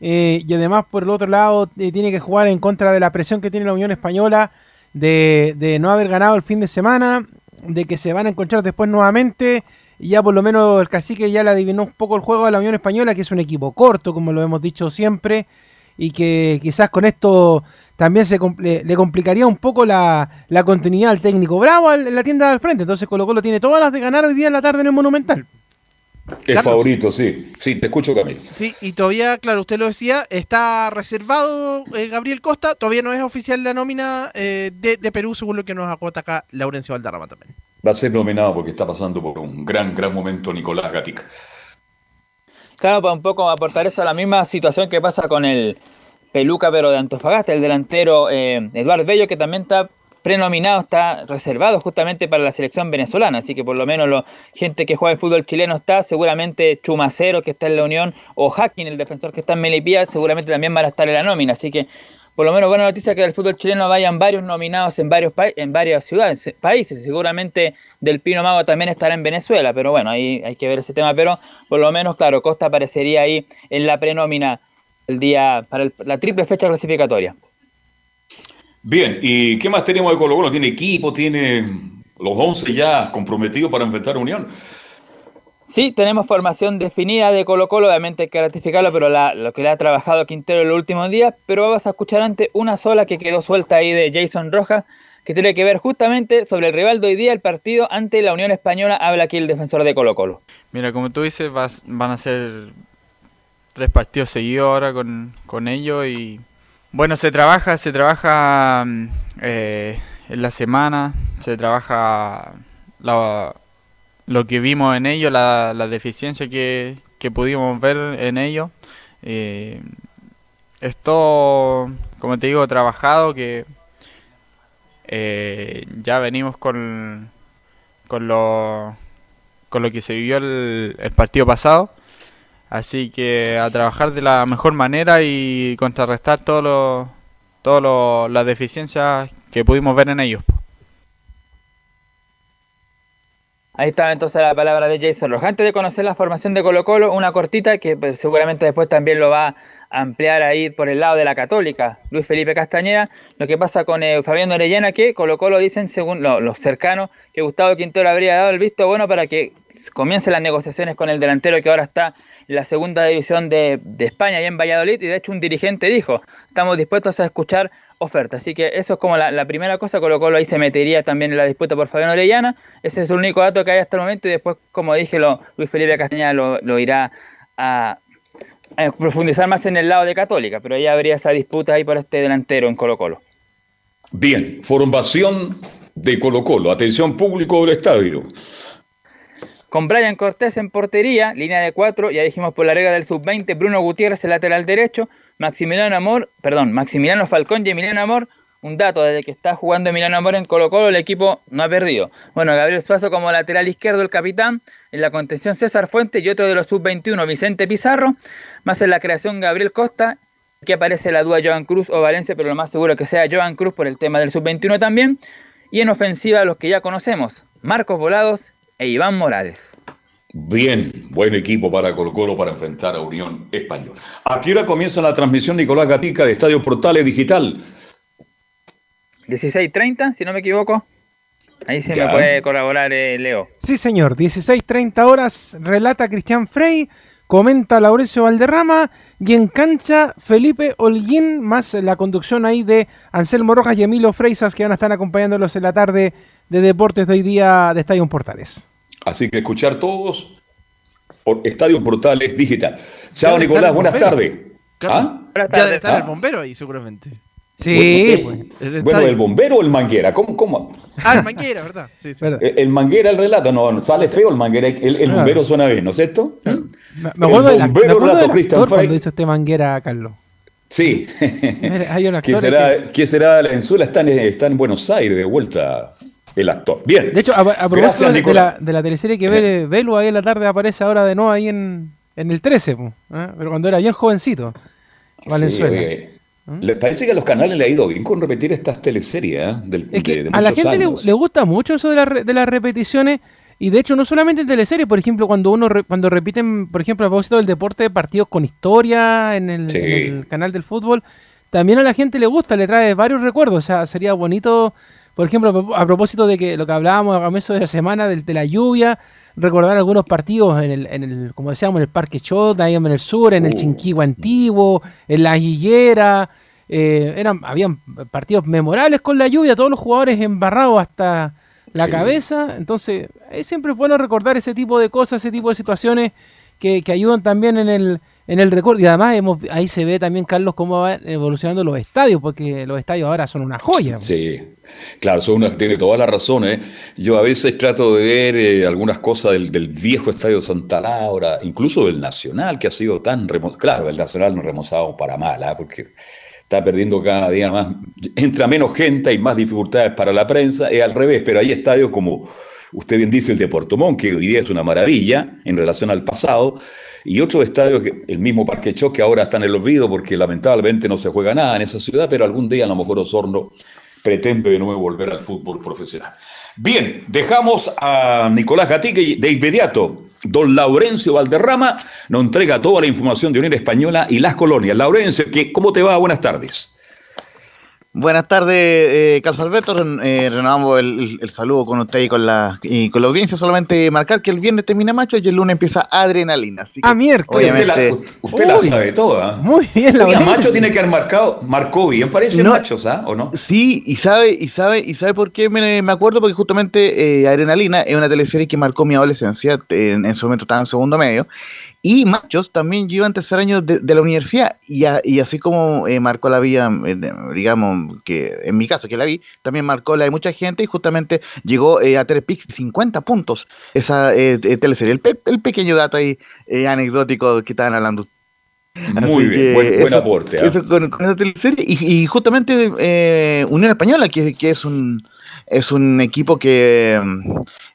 Eh, y además, por el otro lado, eh, tiene que jugar en contra de la presión que tiene la Unión Española de, no haber ganado el fin de semana, de que se van a encontrar después nuevamente. Y ya por lo menos el cacique ya le adivinó un poco el juego de la Unión Española, que es un equipo corto, como lo hemos dicho siempre, y que quizás con esto también se le, complicaría un poco la, continuidad al técnico Bravo en la tienda del frente. Entonces Colo Colo tiene todas las de ganar hoy día en la tarde en el Monumental. Es favorito, sí. Sí, te escucho, Camilo. Sí, y todavía, claro, usted lo decía, está reservado eh, Gabriel Costa, todavía no es oficial la nómina eh, de, Perú, según lo que nos acota acá Laurencio Valdarrama también. Va a ser nominado porque está pasando por un gran, gran momento Nicolás Gatica. Claro, para un poco aportar eso a la misma situación que pasa con el Peluca, pero de Antofagasta, el delantero eh, Eduardo Bello, que también está prenominado está reservado justamente para la selección venezolana, así que por lo menos la gente que juega el fútbol chileno está, seguramente Chumacero que está en la Unión o Hacking, el defensor que está en Melipía, seguramente también van a estar en la nómina, así que por lo menos buena noticia que del fútbol chileno vayan varios nominados en varios en varias ciudades, países, seguramente del Pino Mago también estará en Venezuela, pero bueno, ahí hay que ver ese tema, pero por lo menos claro, Costa aparecería ahí en la prenómina el día para la triple fecha clasificatoria. Bien, ¿y qué más tenemos de Colo Colo? ¿Tiene equipo? ¿Tiene los 11 ya comprometidos para enfrentar a Unión? Sí, tenemos formación definida de Colo Colo, obviamente hay que ratificarlo, pero lo que le ha trabajado Quintero en los últimos días, pero vamos a escuchar antes una sola que quedó suelta ahí de Jason Rojas, que tiene que ver justamente sobre el rival de hoy día, el partido ante la Unión Española, habla aquí el defensor de Colo Colo. Mira, como tú dices, van a ser tres partidos seguidos ahora con, con ellos y bueno, se trabaja, se trabaja mm, eh, en la semana, se trabaja lo que vimos en ellos, la, la deficiencia que, pudimos ver en ellos. Eh, es todo, como te digo, trabajado, que eh, ya venimos con, con, lo, con lo que se vivió el, partido pasado. Así que a trabajar de la mejor manera y contrarrestar todas todo las deficiencias que pudimos ver en ellos. Ahí está entonces la palabra de Jason Rojas. Antes de conocer la formación de Colo Colo, una cortita que pues, seguramente después también lo va a ampliar ahí por el lado de la católica, Luis Felipe Castañeda. Lo que pasa con eh, Fabián Orellana, que Colo Colo dicen, según los cercanos, que Gustavo Quintero habría dado el visto bueno para que comiencen las negociaciones con el delantero que ahora está la segunda división de, España y en Valladolid. Y de hecho un dirigente dijo, estamos dispuestos a escuchar oferta. Así que eso es como la, primera cosa, con lo cual ahí se metería también en la disputa por Fabián Orellana. Ese es el único dato que hay hasta el momento y después, como dije, Luis Felipe Castañeda lo, irá a, profundizar más en el lado de Católica, pero ya habría esa disputa ahí por este delantero en Colo Colo. Bien, formación de Colo Colo, atención público del estadio. Con Brian Cortés en portería, línea de cuatro, ya dijimos por la regla del sub-20, Bruno Gutiérrez el lateral derecho, Maximiliano Amor, perdón, Maximiliano Falcón y Emiliano Amor, un dato, desde que está jugando Emiliano Amor en Colo Colo, el equipo no ha perdido. Bueno, Gabriel Suazo como lateral izquierdo, el capitán, en la contención César Fuente y otro de los sub-21, Vicente Pizarro, más en la creación Gabriel Costa, aquí aparece la duda Joan Cruz o Valencia, pero lo más seguro que sea Joan Cruz por el tema del sub-21 también, y en ofensiva los que ya conocemos, Marcos Volados e Iván Morales. Bien, buen equipo para Colo Colo para enfrentar a Unión Española. Aquí ahora comienza la transmisión Nicolás Gatica de Estadio Portales Digital. 16.30, si no me equivoco. Ahí se me puede colaborar eh, Leo. Sí, señor. 16.30 horas relata Cristian Frey, comenta Laurencio Valderrama y en cancha Felipe Holguín, más la conducción ahí de Anselmo Rojas y Emilio Freisas que van a estar acompañándolos en la tarde de deportes de hoy día de Estadio Portales. Así que escuchar todos por Estadio Portales Digital. Chao, Nicolás, buenas tardes. ¿Ah? Ya debe estar el bombero ahí, seguramente. Sí. Bueno, el bombero o el manguera, ¿cómo? cómo? Ah, el manguera, ¿verdad? Sí, sí. El, manguera, el relato, no, sale feo el manguera, el, bombero suena bien, ¿no es cierto? Me, acuerdo el bombero me relato, Christian cuando dice este manguera, Carlos. Sí. ¿Qué será, que... ¿Qué será? En Suela está en Buenos Aires, de vuelta el actor. Bien. De hecho, a, propósito de, la, de, la, teleserie que ve, Velo ahí en la tarde aparece ahora de nuevo ahí en, en el 13, ¿eh? pero cuando era bien jovencito. Valenzuela. Sí, ¿Mm? Le parece que a los canales le ha ido bien con repetir estas teleseries ¿eh? Del, es que a la gente le, gusta mucho eso de, la, de las repeticiones y de hecho no solamente en teleseries, por ejemplo, cuando uno cuando repiten, por ejemplo, a propósito del deporte, partidos con historia en el, en el canal del fútbol, también a la gente le gusta, le trae varios recuerdos, o sea, sería bonito por ejemplo, a propósito de que lo que hablábamos a comienzo de la semana de, la lluvia, recordar algunos partidos en el, en el, como decíamos, en el Parque Chota, ahí en el sur, en el. Chinquihue antiguo, en la Guillera. Eh, eran, habían partidos memorables con la lluvia, todos los jugadores embarrados hasta la cabeza. Entonces, es siempre bueno recordar ese tipo de cosas, ese tipo de situaciones que, que ayudan también en el, en el recuerdo. Y además hemos, ahí se ve también, Carlos, cómo van evolucionando los estadios, porque los estadios ahora son una joya. Sí, claro, son una, tiene toda la razón. ¿eh? Yo a veces trato de ver eh, algunas cosas del, viejo estadio Santa Laura, incluso del Nacional, que ha sido tan remozado. Claro, el Nacional no remozado para mal, ¿eh? porque está perdiendo cada día más, entra menos gente, y más dificultades para la prensa, es al revés, pero hay estadios como usted bien dice el de Portomón, que hoy día es una maravilla en relación al pasado, y otro estadio, que, el mismo Parque Choque, que ahora está en el olvido porque lamentablemente no se juega nada en esa ciudad, pero algún día a lo mejor Osorno pretende de nuevo volver al fútbol profesional. Bien, dejamos a Nicolás Gatique de inmediato. Don Laurencio Valderrama nos entrega toda la información de Unión Española y las colonias. Laurencio, ¿cómo te va? Buenas tardes. Buenas tardes, eh, Carlos Alberto. Eh, renovamos el, saludo con usted y con la y con la audiencia. Solamente marcar que el viernes termina macho y el lunes empieza adrenalina. Así ah, miércoles. Usted la, sabe toda. Muy bien, la Oiga, macho tiene que haber marcado, marcó bien, parece machos, ¿ah? ¿O no? Sí, y sabe, y sabe, y sabe por qué me, me acuerdo, porque justamente eh, Adrenalina es una teleserie que marcó mi adolescencia. En, en ese momento estaba en segundo medio. Y Machos también lleva en tercer año de, la universidad y, y así como eh, marcó la vida, eh, digamos, que en mi caso que la vi, también marcó la de mucha gente y justamente llegó eh, a Telepix 50 puntos esa teleserie. El, el, pequeño dato ahí anecdótico que estaban hablando. Muy bien, buen, aporte. ¿ah? con, esa teleserie y, justamente Unión Española, que, que es un es un equipo que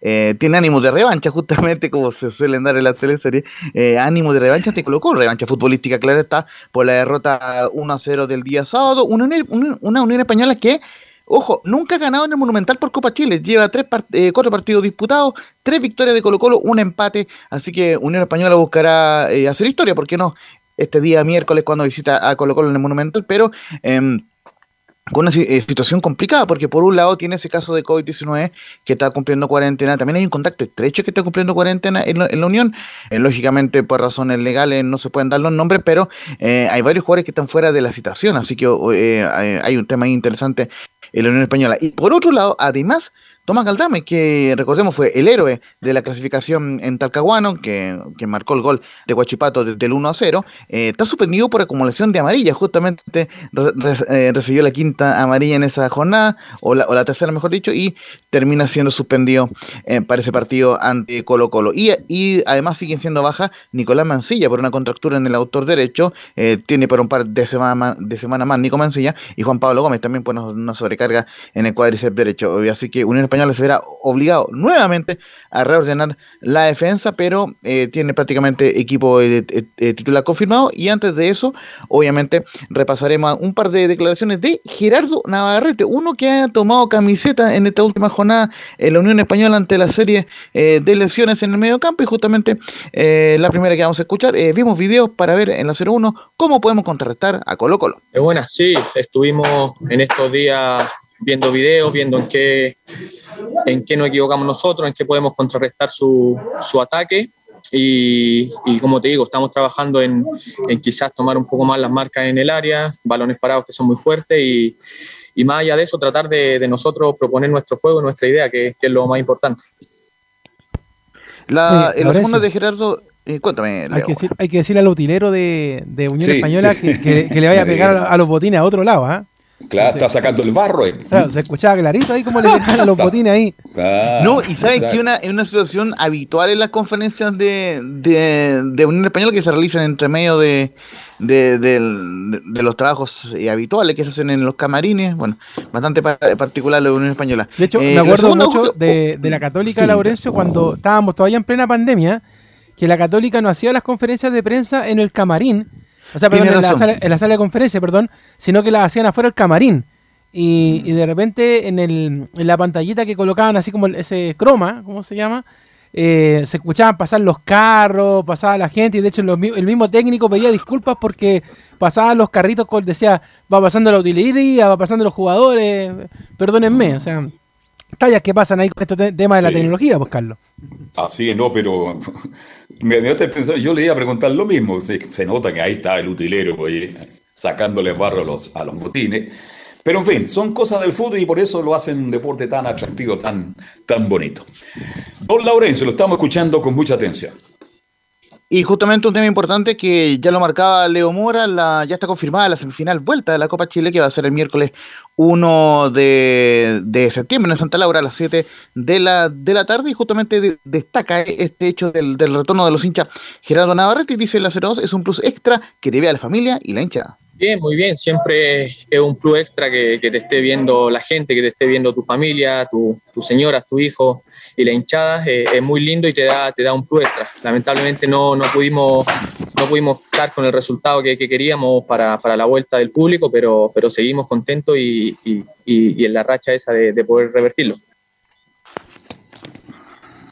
eh, tiene ánimo de revancha, justamente como se suelen dar en la teleserie, eh, ánimo de revancha te colocó, revancha futbolística, claro está, por la derrota 1-0 del día sábado, una, una, Unión Española que Ojo, nunca ha ganado en el Monumental por Copa Chile. Lleva tres eh, cuatro partidos disputados, tres victorias de Colo Colo, un empate. Así que Unión Española buscará eh, hacer historia, ¿por qué no? Este día miércoles cuando visita a Colo Colo en el Monumental, pero em, con una eh, situación complicada, porque por un lado tiene ese caso de COVID-19 que está cumpliendo cuarentena, también hay un contacto estrecho que está cumpliendo cuarentena en, la, Unión, eh, lógicamente por razones legales no se pueden dar los nombres, pero eh, hay varios jugadores que están fuera de la citación, así que hay un tema interesante en la Unión Española. Y por otro lado, además, Tomás Galdame, que recordemos fue el héroe de la clasificación en Talcahuano, que, marcó el gol de Guachipato desde el 1 a 0, eh, está suspendido por acumulación de amarillas. Justamente eh, recibió la quinta amarilla en esa jornada, o la, tercera mejor dicho, y termina siendo suspendido eh, para ese partido ante Colo Colo. Y, y además siguen siendo baja Nicolás Mancilla por una contractura en el autor derecho, tiene por un par de semanas de semana más Nico Mancilla, y Juan Pablo Gómez también por una sobrecarga en el cuádriceps derecho. Así que un Español se verá obligado nuevamente a reordenar la defensa, pero eh, tiene prácticamente equipo eh, eh, titular confirmado. Y antes de eso, obviamente, repasaremos un par de declaraciones de Gerardo Navarrete, uno que ha tomado camiseta en esta última jornada en la Unión Española ante la serie de lesiones en el medio campo. Y justamente la primera que vamos a escuchar, vimos videos para ver en la 01 cómo podemos contrarrestar a Colo Colo. Buenas, sí, estuvimos en estos días viendo videos, viendo en qué, en qué nos equivocamos nosotros, en qué podemos contrarrestar su, su ataque. Y, y, como te digo, estamos trabajando en, en, quizás tomar un poco más las marcas en el área, balones parados que son muy fuertes y, y más allá de eso, tratar de, de, nosotros proponer nuestro juego, nuestra idea, que, que es lo más importante. La, en los de Gerardo, eh, cuéntame. Hay que, decir, hay que decirle al utilero de, de Unión Española Que, que, le vaya a pegar a los botines a otro lado. ¿ah? Claro, está sacando el barro. Eh. Claro, se escuchaba clarito ahí como le dejan a los botines ahí. no, y sabes que una, es una situación habitual en las conferencias de, de, de Unión Española que se realizan entre medio de, de, de, los trabajos eh, habituales que se hacen en los camarines, bueno, bastante particular la Unión Española. De hecho, me eh, acuerdo mucho de, de, la Católica Laurencio cuando estábamos todavía en plena pandemia, que la Católica no hacía las conferencias de prensa en el camarín, o sea, perdón, en la, sala, de conferencia, perdón, sino que la hacían afuera del camarín. Y, de repente en, el, en la pantallita que colocaban así como ese croma, ¿cómo se llama? Eh, se escuchaban pasar los carros, pasaba la gente y de hecho el mismo técnico pedía disculpas porque pasaban los carritos decía va pasando la utilería, va pasando los jugadores, perdónenme, o sea, tallas que pasan ahí con este tema de la tecnología, pues Carlos. Así es, no, pero me, pensando, yo le iba a preguntar lo mismo. Se, nota que ahí está el utilero, oye, sacándole barro a los, a los botines. Pero en fin, son cosas del fútbol y por eso lo hacen un deporte tan atractivo, tan, tan bonito. Don Laurencio, lo estamos escuchando con mucha atención. Y justamente un tema importante que ya lo marcaba Leo Mora, la, ya está confirmada la semifinal vuelta de la Copa Chile que va a ser el miércoles 1 de, septiembre en Santa Laura a las 7 de la, de la tarde y justamente destaca este hecho del, retorno de los hinchas Gerardo Navarrete dice la 02 es un plus extra que te ve a la familia y la hinchada. Bien, muy bien. Siempre es un plus extra que, te esté viendo la gente, que te esté viendo tu familia, tu, tu señora, tu hijo y la hinchada. Eh, es muy lindo y te da, te da un plus extra. Lamentablemente no, no, pudimos, no pudimos estar con el resultado que, queríamos para, para, la vuelta del público, pero, pero seguimos contentos y, y, en la racha esa de poder revertirlo.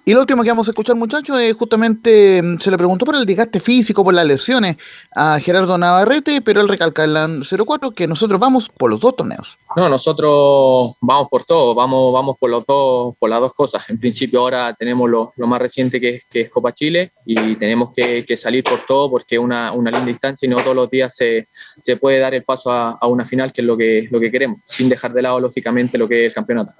Y lo último que vamos a escuchar, muchachos, es justamente mm, se le preguntó por el desgaste físico, por las lesiones a Gerardo Navarrete, pero él recalca en la 04 que nosotros vamos por los dos torneos. No, nosotros vamos por todo, vamos, vamos por los dos, por las dos cosas. En principio ahora tenemos lo, más reciente que es, Copa Chile y tenemos que, salir por todo porque es una, una, linda instancia y no todos los días se, se puede dar el paso a, a, una final que es lo que, lo que queremos, sin dejar de lado lógicamente lo que es el campeonato.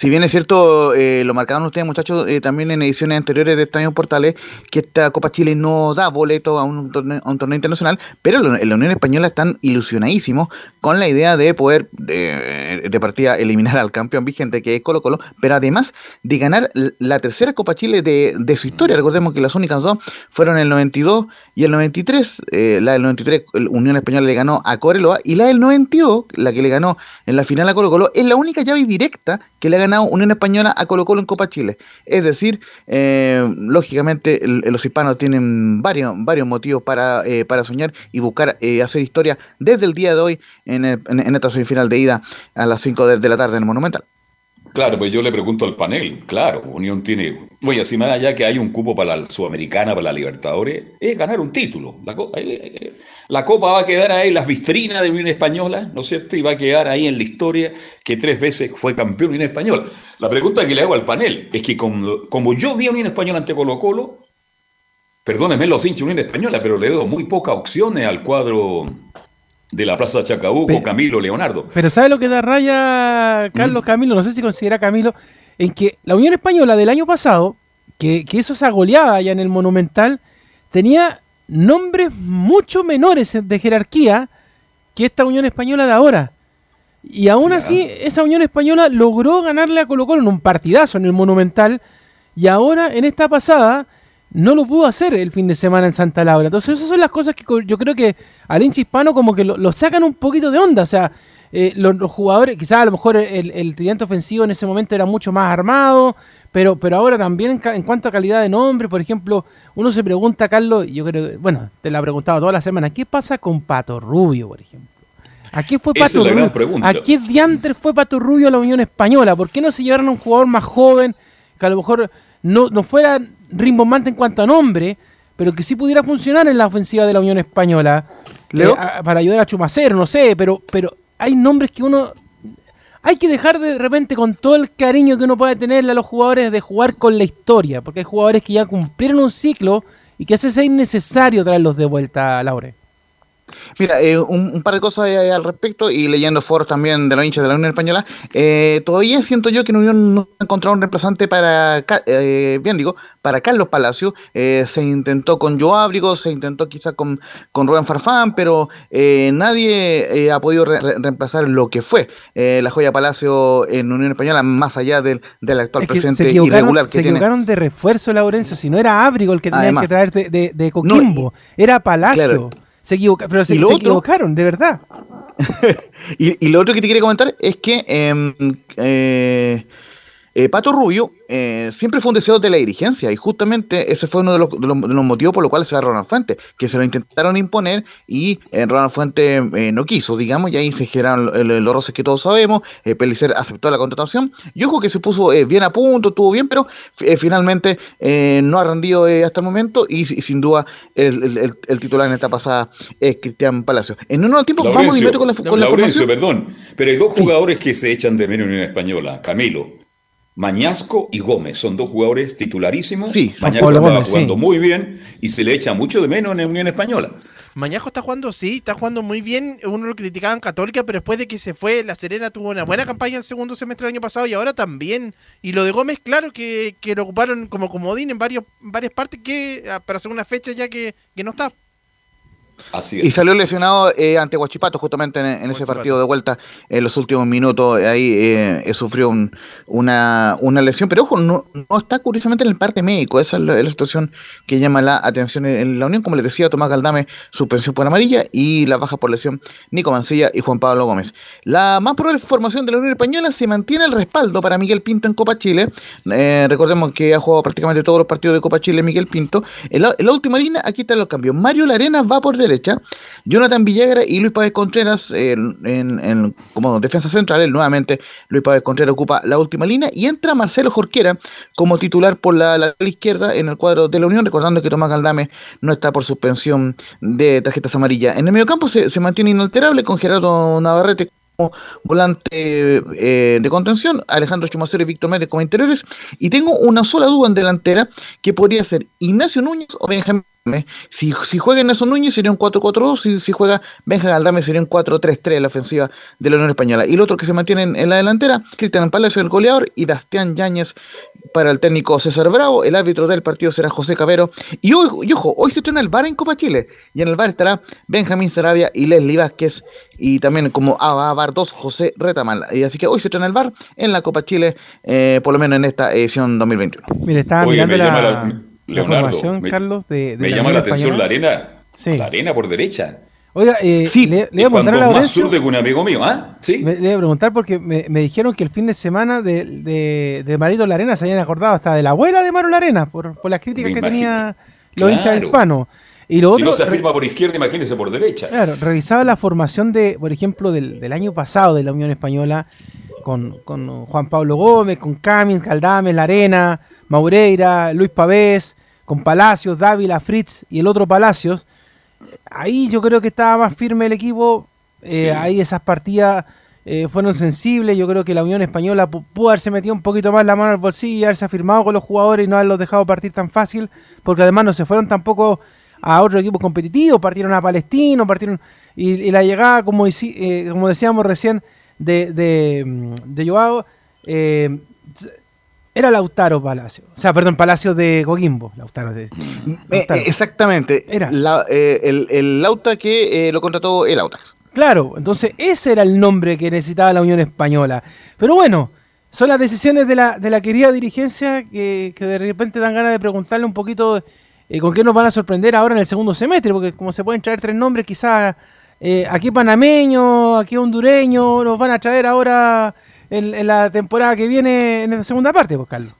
Si bien es cierto, eh, lo marcaron ustedes muchachos eh, también en ediciones anteriores de Estadio Portales, que esta Copa Chile no da boleto a un torneo, internacional, pero en la Unión Española están ilusionadísimos con la idea de poder de, de, partida eliminar al campeón vigente que es Colo Colo, pero además de ganar la tercera Copa Chile de, de su historia. Recordemos que las únicas dos fueron el 92 y el 93. Eh, la del 93, Unión Española le ganó a Coreloa, y la del 92, la que le ganó en la final a Colo Colo, es la única llave directa que le ha ganado Unión Española a Colo Colo en Copa Chile. Es decir, eh, lógicamente los hispanos tienen varios, varios motivos para, eh, para soñar y buscar eh, hacer historia desde el día de hoy en, esta semifinal de ida a las 5 de la tarde en el Monumental. Claro, pues yo le pregunto al panel, claro, Unión tiene, bueno, si más allá que hay un cupo para la Sudamericana, para la Libertadores, es ganar un título. La, eh, eh, Copa va a quedar ahí las vitrinas de Unión Española, ¿no es cierto? Y va a quedar ahí en la historia que tres veces fue campeón Unión Española. La pregunta que le hago al panel es que como, como yo vi a Unión Española ante Colo Colo, perdónenme los hinchas Unión Española, pero le doy muy pocas opciones al cuadro de la Plaza Chacabuco, Camilo Leonardo. Pero ¿sabe lo que da raya Carlos mm. Camilo? No sé si considera Camilo, en que la Unión Española del año pasado, que, que eso esa goleada allá en el Monumental, tenía nombres mucho menores de jerarquía que esta Unión Española de ahora. Y aún así, esa Unión Española logró ganarle a Colo Colo en un partidazo en el Monumental. Y ahora, en esta pasada, no lo pudo hacer el fin de semana en Santa Laura. Entonces esas son las cosas que yo creo que al hincha hispano como que lo, sacan un poquito de onda. O sea, eh, los, jugadores, quizás a lo mejor el, el ofensivo en ese momento era mucho más armado, pero, pero ahora también en, cuanto a calidad de nombre, por ejemplo, uno se pregunta, Carlos, y yo creo bueno, te lo ha preguntado toda la semana, ¿qué pasa con Pato Rubio, por ejemplo? ¿A qué fue Pato Rubio? ¿A qué diantre fue Pato Rubio a la Unión Española? ¿Por qué no se llevaron a un jugador más joven que a lo mejor no, no fuera rimbombante en cuanto a nombre, pero que sí pudiera funcionar en la ofensiva de la Unión Española eh, para ayudar a Chumacero, no sé, pero, pero hay nombres que uno... Hay que dejar de repente con todo el cariño que uno puede tenerle a los jugadores de jugar con la historia, porque hay jugadores que ya cumplieron un ciclo y que hace es innecesario traerlos de vuelta, a Laure. Mira, eh, un, par de cosas al respecto y leyendo foros también de los hinchas de la Unión Española, eh, todavía siento yo que en Unión no ha encontrado un reemplazante para, eh, bien digo, para Carlos Palacio. se intentó con Joe Ábrigo, se intentó quizás con, con Rubén Farfán, pero nadie ha podido reemplazar lo que fue la joya Palacio en Unión Española, más allá del, del actual presidente irregular que Se equivocaron de refuerzo, Laurencio, si no era Ábrigo el que tenía que traer de, de, Coquimbo, era Palacio. Se pero se, equivocaron, de verdad. y, y, lo otro que te quería comentar es que em, eh, eh, Pato Rubio eh, siempre fue un deseo de la dirigencia y justamente ese fue uno de los, motivos por los cuales se va Ronald Fuente, que se lo intentaron imponer y eh, Ronald Fuente no quiso, digamos, y ahí se generaron los roces que todos sabemos, Pelicer aceptó la contratación y ojo que se puso bien a punto, estuvo bien, pero finalmente no ha rendido hasta el momento y, sin duda el, titular en esta pasada es Cristian Palacio. En uno tiempo vamos con la, con Laurencio, perdón, pero hay dos jugadores que se echan de menos en Española, Camilo Mañasco y Gómez son dos jugadores titularísimos. Sí, Mañasco está jugando muy bien y se le echa mucho de menos en la Unión Española. Mañasco está jugando, sí, está jugando muy bien. Uno lo criticaban Católica, pero después de que se fue, La Serena tuvo una buena campaña en el segundo semestre del año pasado y ahora también. Y lo de Gómez, claro, que, lo ocuparon como comodín en, varios, varias partes que ah, para hacer una fecha ya que, que no está. Y salió lesionado eh, ante Guachipato justamente en, ese partido de vuelta en los últimos minutos. Ahí eh, eh, sufrió una, una, lesión, pero ojo, no, no, está curiosamente en el parte médico. Esa es la, situación que llama la atención en, la Unión. Como les decía, Tomás Galdame, suspensión por amarilla y la baja por lesión Nico Mancilla y Juan Pablo Gómez. La más probable formación de la Unión Española se mantiene el respaldo para Miguel Pinto en Copa Chile. recordemos que ha jugado prácticamente todos los partidos de Copa Chile Miguel Pinto. En la, última línea, aquí están los cambios. Mario Larena va por delante derecha, Jonathan Villagra y Luis Pávez Contreras en, como defensa central. Nuevamente, Luis Pávez Contreras ocupa la última línea y entra Marcelo Jorquera como titular por la, la izquierda en el cuadro de la Unión, recordando que Tomás Galdame no está por suspensión de tarjetas amarillas. En el mediocampo se, se mantiene inalterable con Gerardo Navarrete volante eh, de contención, Alejandro Chumacero y Víctor Méndez como interiores, y tengo una sola duda en delantera que podría ser Ignacio Núñez o Benjamín si, si juega Nelson Núñez sería un 4-4-2, si, si juega Benja Galdame sería un 4-3-3 en la ofensiva de la Unión Española. Y el otro que se mantiene en, la delantera, Cristian Palacio el goleador y Bastián Yáñez para el técnico César Bravo. El árbitro del partido será José Cabero. Y, hoy, ojo, hoy se estrena el bar en Copa Chile. Y en el bar estará Benjamín Sarabia y Leslie Vázquez. Y también como a, bar 2, José Retamal. Y así que hoy se estrena el bar en la Copa Chile, eh, por lo menos en esta edición 2021. Mire, está mirando la... Leonardo, Carlos, de, me llama la atención la arena. La arena por derecha. Oiga, eh, le, voy a preguntar a Laurencio, más sur de un amigo mío, ¿ah? ¿Sí? Le, voy a preguntar porque me, dijeron que el fin de semana de, de, de Marito Larena se habían acordado hasta de la abuela de Maro Larena por, por las críticas que tenía los hinchas hispanos. Y lo si no se afirma por izquierda, imagínese por derecha. Claro, revisaba la formación de, por ejemplo, del, del año pasado de la Unión Española con, con Juan Pablo Gómez, con Camis, Caldame, Larena, Maureira, Luis Pavés, con Palacios, Dávila, Fritz y el otro Palacios, ahí yo creo que estaba más firme el equipo. Eh, ahí esas partidas eh, fueron sensibles. Yo creo que la Unión Española pudo haberse metido un poquito más la mano al bolsillo y haberse afirmado con los jugadores y no haberlos dejado partir tan fácil, porque además no se fueron tampoco a otro equipo competitivo, partieron a Palestino, partieron. Y, la llegada, como, eh, como decíamos recién, de, de, de Joao, era Lautaro Palacio. O sea, perdón, Palacio de Coquimbo. Lautaro. Eh, eh, exactamente. Era. Eh, el, Lauta que lo contrató el Autax. Claro, entonces ese era el nombre que necesitaba la Unión Española. Pero bueno, son las decisiones de la, de la querida dirigencia que, de repente dan ganas de preguntarle un poquito con qué nos van a sorprender ahora en el segundo semestre, porque como se pueden traer tres nombres, quizás aquí panameño, aquí hondureño, nos van a traer ahora en, la temporada que viene, en la segunda parte, pues, Carlos.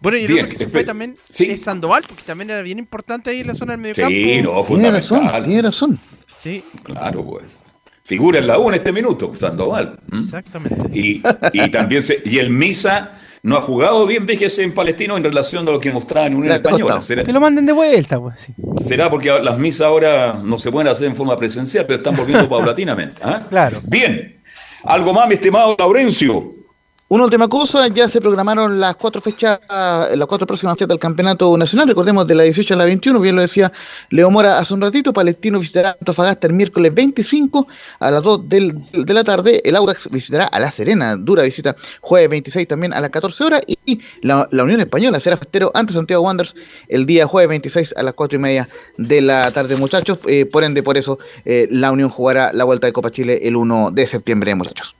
Bueno, y el que se fue también es Sandoval, porque también era bien importante ahí en la zona del medio campo. Sí, no, fundamental. Tiene razón, Sí. Claro, pues. Figura en la U en este minuto, Sandoval. Exactamente. Y, y también se, y el Misa no ha jugado bien, fíjese, en Palestino en relación a lo que mostraba en Unión Española. que lo manden de vuelta, pues. Será porque las misas ahora no se pueden hacer en forma presencial, pero están volviendo paulatinamente. ¿ah? Claro. Bien. ¿Algo más, mi estimado Laurencio? Una última cosa, ya se programaron las cuatro fechas, las cuatro próximas fechas del campeonato nacional, recordemos de la 18 a la 21, bien lo decía Leo Mora hace un ratito, Palestino visitará Antofagasta el miércoles 25 a las 2 de la tarde, el Audax visitará a La Serena, dura visita jueves 26 también a las 14 horas, y la, Unión Española será festero ante Santiago Wanderers el día jueves 26 a las 4 y media de la tarde, muchachos, eh, por ende, por eso eh, la Unión jugará la Vuelta de Copa Chile el 1 de septiembre, muchachos.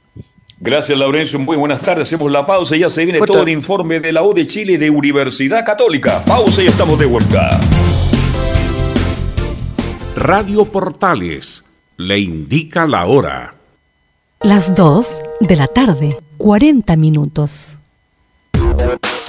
Gracias, Laurencio. Muy buenas tardes. Hacemos la pausa y ya se viene todo el informe de la U de Chile de Universidad Católica. Pausa y estamos de vuelta. Radio Portales le indica la hora. Las 2 de la tarde, 40 minutos.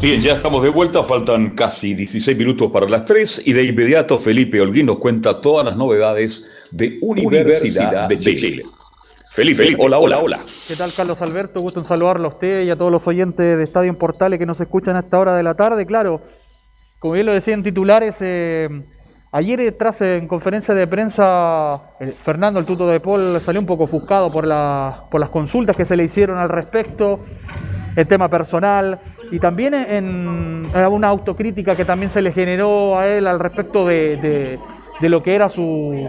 Bien, ya estamos de vuelta, faltan casi 16 minutos para las 3 y de inmediato Felipe Holguín nos cuenta todas las novedades de Universidad, de Chile. Felipe, hola, hola, hola. ¿Qué tal, Carlos Alberto? Gusto en saludarlo a usted y a todos los oyentes de Estadio en Portales que nos escuchan a esta hora de la tarde. Claro, como bien lo decían titulares, eh, ayer eh, tras en conferencia de prensa, Fernando, el tuto de Paul, salió un poco ofuscado por, la, por las consultas que se le hicieron al respecto, el tema personal y también en, una autocrítica que también se le generó a él al respecto de lo que era su,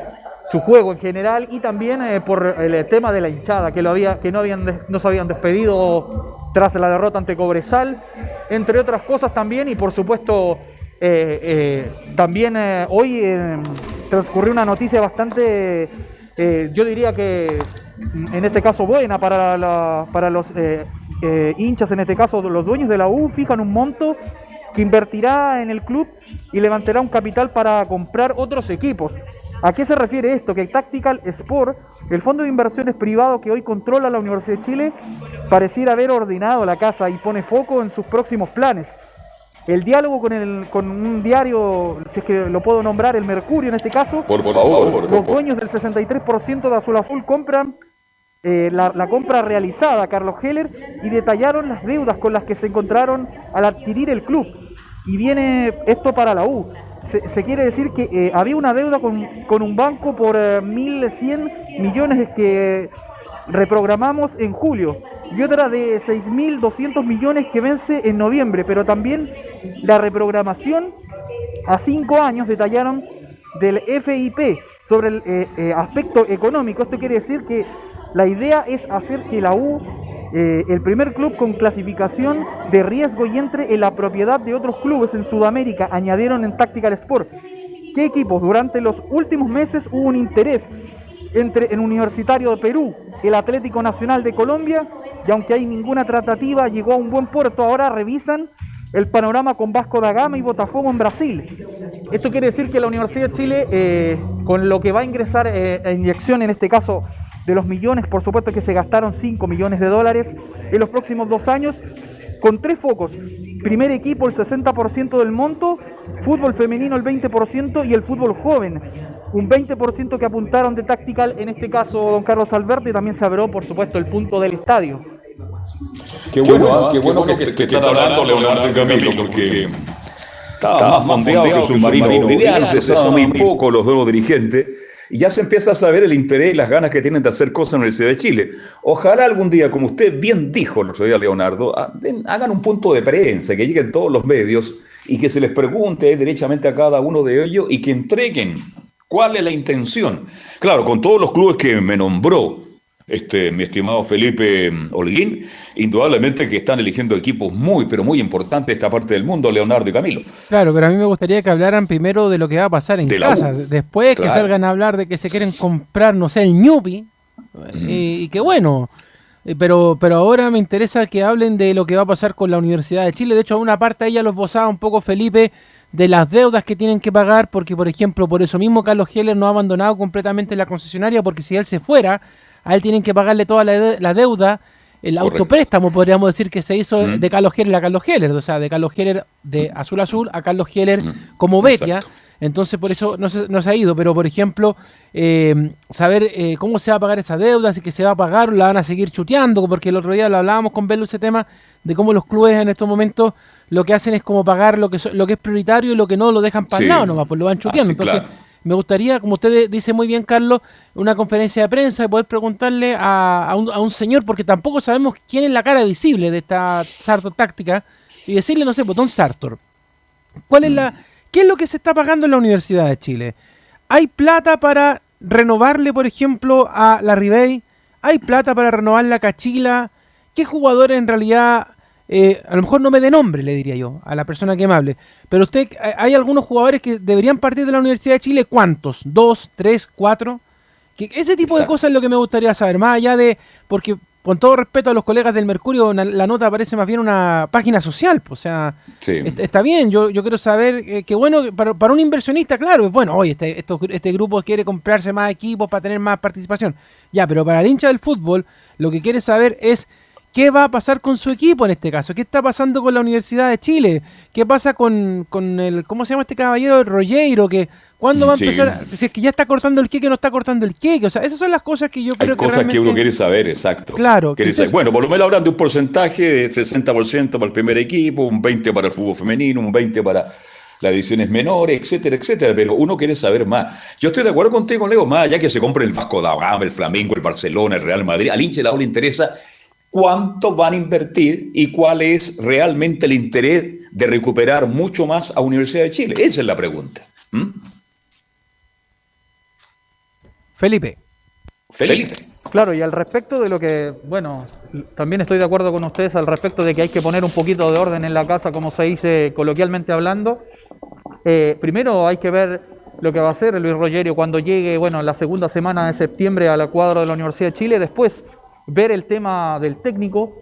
su juego en general y también eh, por el tema de la hinchada, que, lo había, que no, habían, no se habían despedido tras la derrota ante Cobresal, entre otras cosas también, y por supuesto eh, eh, también hoy transcurrió una noticia bastante, yo diría que en este caso buena para, para los hinchas, en este caso los dueños de la U, fijan un monto que invertirá en el club y levantará un capital para comprar otros equipos. ¿A qué se refiere esto? Que Tactical Sport, el fondo de inversiones privado que hoy controla la Universidad de Chile, pareciera haber ordenado la casa y pone foco en sus próximos planes. El diálogo con, el, con un diario, si es que lo puedo nombrar, el Mercurio en este caso, por, favor, los dueños del 63% de Azul Azul compran eh, la, compra realizada a Carlos Heller y detallaron las deudas con las que se encontraron al adquirir el club. Y viene esto para la U se, quiere decir que eh, había una deuda con, un banco por 1.100 eh, millones que reprogramamos en julio y otra de 6.200 millones que vence en noviembre, pero también la reprogramación a cinco años detallaron del FIP sobre el eh, aspecto económico. Esto quiere decir que la idea es hacer que la U eh, el primer club con clasificación de riesgo y entre en la propiedad de otros clubes en Sudamérica, añadieron en Tactical Sport. ¿Qué equipos? Durante los últimos meses hubo un interés entre el Universitario de Perú, el Atlético Nacional de Colombia, y aunque hay ninguna tratativa, llegó a un buen puerto. Ahora revisan el panorama con Vasco da Gama y Botafogo en Brasil. Esto quiere decir que la Universidad de Chile, eh, con lo que va a ingresar eh, a inyección, en este caso de los millones, por supuesto que se gastaron 5 millones de dólares en los próximos dos años, con tres focos. Primer equipo el 60% del monto, fútbol femenino el 20% y el fútbol joven. Un 20% que apuntaron de Tactical, en este caso don Carlos Alberto, y también se abrió, por supuesto, el punto del estadio. Qué bueno, qué bueno, que, te está hablando Leonardo Camilo, porque está más fondeado que su submarino boliviano, se muy poco los nuevos dirigentes y ya se empieza a saber el interés y las ganas que tienen de hacer cosas en la Universidad de Chile. Ojalá algún día, como usted bien dijo el otro Leonardo, hagan un punto de prensa, que lleguen todos los medios y que se les pregunte derechamente a cada uno de ellos y que entreguen cuál es la intención. Claro, con todos los clubes que me nombró, este, mi estimado Felipe Holguín, indudablemente que están eligiendo equipos muy, pero muy importantes de esta parte del mundo, Leonardo y Camilo. Claro, pero a mí me gustaría que hablaran primero de lo que va a pasar en casa, después que salgan a hablar de que se quieren comprar, no sé, el Ñupi, y, que bueno, eh, pero, pero ahora me interesa que hablen de lo que va a pasar con la Universidad de Chile. De hecho, a una parte ella los bozaba un poco Felipe de las deudas que tienen que pagar, porque por ejemplo, por eso mismo Carlos Heller no ha abandonado completamente la concesionaria, porque si él se fuera, a él tienen que pagarle toda la, deuda, el autopréstamo, podríamos decir que se hizo de Carlos Heller a Carlos Heller, o sea, de Carlos Heller de Azul Azul a Carlos Heller como Betia. Entonces por eso no se, no se ha ido. Pero por ejemplo, eh, saber eh, cómo se va a pagar esa deuda, si que se va a pagar o la van a seguir chuteando, porque el otro día lo hablábamos con Belu ese tema de cómo los clubes en estos momentos lo que hacen es como pagar lo que, lo que es prioritario y lo que no lo dejan para el lado nomás, pues lo van chuteando. Entonces, me gustaría, como usted dice muy bien, Carlos, una conferencia de prensa y poder preguntarle a, un, a, un, señor, porque tampoco sabemos quién es la cara visible de esta Sartor táctica, y decirle, no sé, botón pues, Sartor, ¿cuál es la, ¿qué es lo que se está pagando en la Universidad de Chile? ¿Hay plata para renovarle, por ejemplo, a la Ribey? ¿Hay plata para renovar la Cachila? ¿Qué jugadores en realidad eh, a lo mejor no me dé nombre, le diría yo, a la persona que me hable. Pero usted, hay algunos jugadores que deberían partir de la Universidad de Chile. ¿Cuántos? ¿Dos? ¿Tres? ¿Cuatro? Que ese tipo de cosas es lo que me gustaría saber. Más allá de. Porque, con todo respeto a los colegas del Mercurio, la nota parece más bien una página social. Pues, o sea, está bien. Yo, yo quiero saber eh, que, bueno, para, para, un inversionista, claro, es bueno, oye, este, este grupo quiere comprarse más equipos para tener más participación. Ya, pero para el hincha del fútbol, lo que quiere saber es ¿Qué va a pasar con su equipo en este caso? ¿Qué está pasando con la Universidad de Chile? ¿Qué pasa con, el, ¿cómo se llama este caballero? Rollero, que ¿Cuándo va a empezar? Si es que ya está cortando el queque, no está cortando el queque. O sea, esas son las cosas que yo creo Hay cosas que, uno quiere saber, exacto. Claro. Bueno, por lo menos hablan de un porcentaje de 60% para el primer equipo, un 20% para el fútbol femenino, un 20% para las ediciones menores, etcétera, etcétera. Pero uno quiere saber más. Yo estoy de acuerdo contigo, Leo, más allá que se compre el Vasco da Gama, el Flamengo, el Barcelona, el Real Madrid. Al hincha le interesa cuánto van a invertir y cuál es realmente el interés de recuperar mucho más a Universidad de Chile. Esa es la pregunta. ¿Mm? Felipe. Felipe. Claro, y al respecto de lo que, bueno, también estoy de acuerdo con ustedes al respecto de que hay que poner un poquito de orden en la casa, como se dice coloquialmente hablando. Eh, primero hay que ver lo que va a hacer Luis Rogerio cuando llegue, bueno, la segunda semana de septiembre a la cuadra de la Universidad de Chile. Después ver el tema del técnico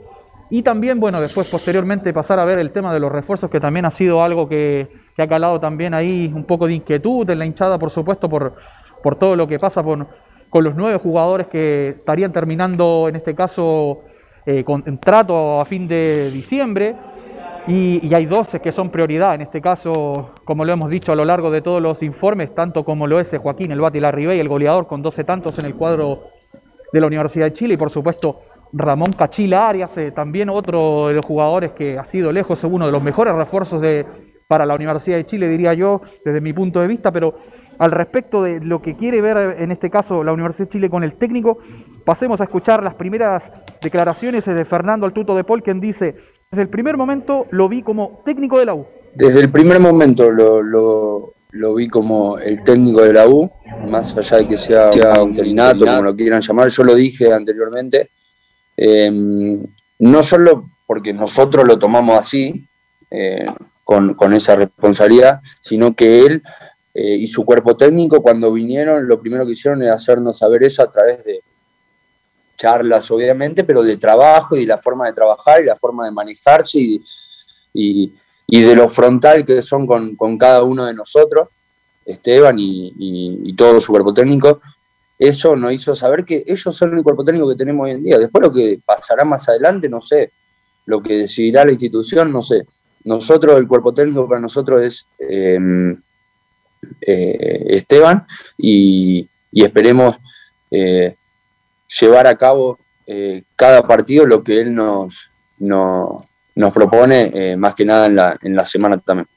y también, bueno, después posteriormente pasar a ver el tema de los refuerzos, que también ha sido algo que, ha calado también ahí un poco de inquietud en la hinchada, por supuesto, por, por todo lo que pasa con, con los nueve jugadores que estarían terminando, en este caso, eh, contrato a fin de diciembre. Y, hay 12 que son prioridad, en este caso, como lo hemos dicho a lo largo de todos los informes, tanto como lo es Joaquín El Bati Larribey, el goleador con 12 tantos en el cuadro de la Universidad de Chile y por supuesto Ramón Cachila Arias, eh, también otro de los jugadores que ha sido lejos uno de los mejores refuerzos de, para la Universidad de Chile, diría yo, desde mi punto de vista, pero al respecto de lo que quiere ver en este caso la Universidad de Chile con el técnico, pasemos a escuchar las primeras declaraciones de Fernando Altuto de Paul, quien dice, desde el primer momento lo vi como técnico de la U. Desde el primer momento lo, lo, lo vi como el técnico de la U, más allá de que sea, un interinato, como lo quieran llamar, yo lo dije anteriormente, em, no solo porque nosotros lo tomamos así, eh, con, esa responsabilidad, sino que él eh, y su cuerpo técnico cuando vinieron, lo primero que hicieron es hacernos saber eso a través de charlas, obviamente, pero de trabajo y de la forma de trabajar y la forma de manejarse y y de lo frontal que son con, cada uno de nosotros, Esteban y, todo su cuerpo técnico, eso nos hizo saber que ellos son el cuerpo técnico que tenemos hoy en día. Después lo que pasará más adelante, no sé, lo que decidirá la institución, no sé. Nosotros, el cuerpo técnico para nosotros es em, eh, Esteban y, esperemos eh, llevar a cabo eh, cada partido lo que él nos, nos, nos propone eh, más que nada en la, en la semana también.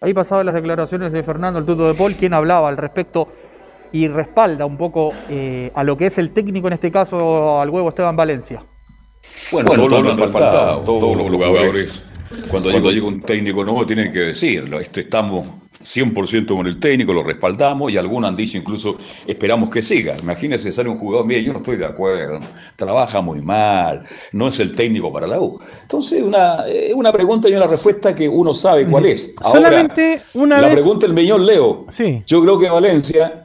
Ahí pasaban las declaraciones de Fernando el Tuto de Paul, quien hablaba al respecto y respalda un poco eh, a lo que es el técnico, en este caso al huevo Esteban Valencia. Bueno, todos, lo han respaldado, todos, los jugadores. Cuando, cuando llega un técnico nuevo tienen que decirlo. Este, estamos 100% con el técnico, lo respaldamos y algunos han dicho incluso esperamos que siga. Imagínense, sale un jugador, mire, yo no estoy de acuerdo, trabaja muy mal, no es el técnico para la U. Entonces, una, eh, una pregunta y una respuesta que uno sabe cuál es. Solamente una la pregunta del millón, Leo. Sí. Yo creo que Valencia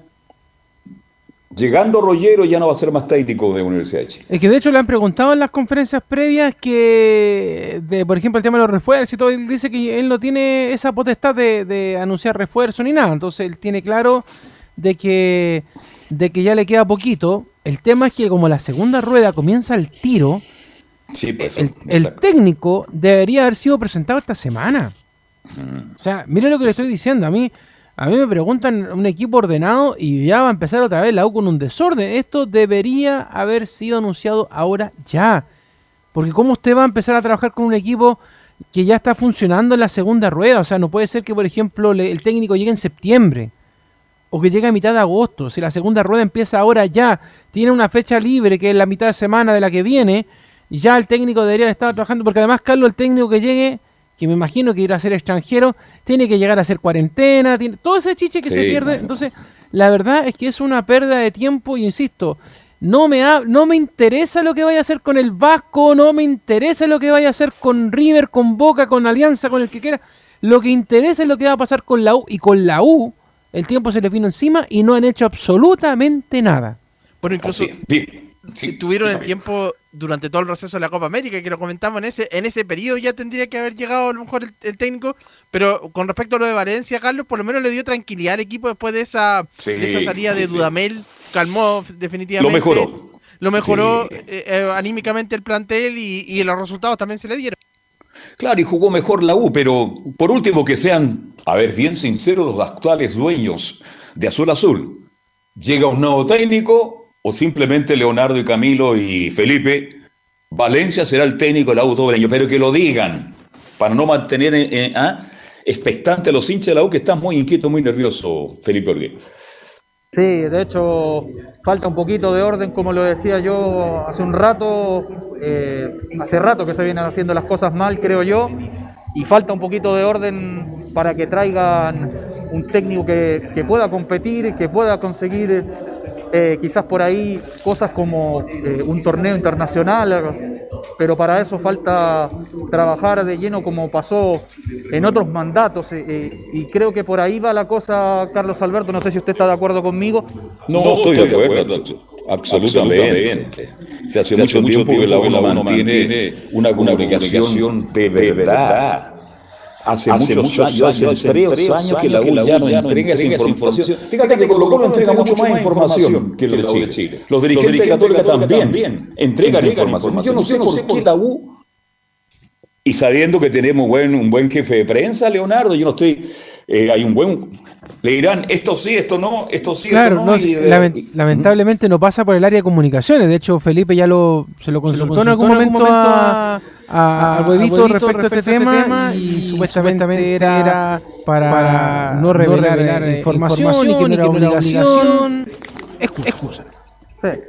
Llegando Rollero ya no va a ser más técnico de Universidad de Chile. Es que de hecho le han preguntado en las conferencias previas que, de, por ejemplo, el tema de los refuerzos y todo, él dice que él no tiene esa potestad de, anunciar refuerzo ni nada. Entonces él tiene claro de que, de que ya le queda poquito. El tema es que como la segunda rueda comienza el tiro, sí, pues, el, técnico debería haber sido presentado esta semana. O sea, mire lo que le estoy diciendo. A mí, a mí me preguntan un equipo ordenado y ya va a empezar otra vez la U con un desorden. Esto debería haber sido anunciado ahora ya. Porque ¿cómo usted va a empezar a trabajar con un equipo que ya está funcionando en la segunda rueda? O sea, no puede ser que, por ejemplo, el técnico llegue en septiembre o que llegue a mitad de agosto. Si la segunda rueda empieza ahora ya, tiene una fecha libre que es la mitad de semana de la que viene, ya el técnico debería estar trabajando, porque además, Carlos, el técnico que llegue, que me imagino que irá a ser extranjero, tiene que llegar a hacer cuarentena, tiene todo ese chiche que se pierde. Entonces, la verdad es que es una pérdida de tiempo y insisto, no me, no me interesa lo que vaya a hacer con el Vasco, no me interesa lo que vaya a hacer con River, con Boca, con Alianza, con el que quiera. Lo que interesa es lo que va a pasar con la U y con la U el tiempo se les vino encima y no han hecho absolutamente nada. Bueno, incluso tuvieron el tiempo durante todo el proceso de la Copa América, que lo comentamos en ese, en ese periodo ya tendría que haber llegado a lo mejor el, técnico, pero con respecto a lo de Valencia, Carlos, por lo menos le dio tranquilidad al equipo después de esa, esa salida de Dudamel, calmó definitivamente. Lo mejoró. Lo mejoró eh, eh, anímicamente el plantel y, y los resultados también se le dieron. Claro, y jugó mejor la U, pero por último que sean, a ver, bien sinceros los actuales dueños de Azul Azul. Llega un nuevo técnico o simplemente Leonardo y Camilo y Felipe. Valencia será el técnico de la U todo el año, pero que lo digan para no mantener eh, ¿ah? expectante a los hinchas de la U que están muy inquietos, muy nerviosos, Felipe Orgué. Sí, de hecho falta un poquito de orden, como lo decía yo hace un rato, eh, hace rato que se vienen haciendo las cosas mal, creo yo, y falta un poquito de orden para que traigan un técnico que, que pueda competir, que pueda conseguir eh, quizás por ahí cosas como eh, un torneo internacional, pero para eso falta trabajar de lleno como pasó en otros mandatos eh, y creo que por ahí va la cosa, Carlos Alberto, no sé si usted está de acuerdo conmigo. No, estoy de acuerdo, absolutamente. Se hace, mucho, tiempo que la UNA mantiene una comunicación de verdad Hace, muchos, años, hace tres años que la U ya no entrega esa información. Fíjate que Colo Colo entrega mucho más información que los de Chile. Los dirigentes de Católica también entregan información. Yo no sé por qué la U y sabiendo que tenemos buen, un buen jefe de prensa, Leonardo, yo no estoy. Eh, hay un buen. Le dirán esto sí, esto no, esto sí, esto no. lamentablemente no pasa por el área de comunicaciones. De hecho, Felipe ya lo, se lo consultó, en algún momento, a, a, huevito, respecto, a este, este tema, y, supuestamente era, para, no revelar, información, y que no era obligación. Excusa.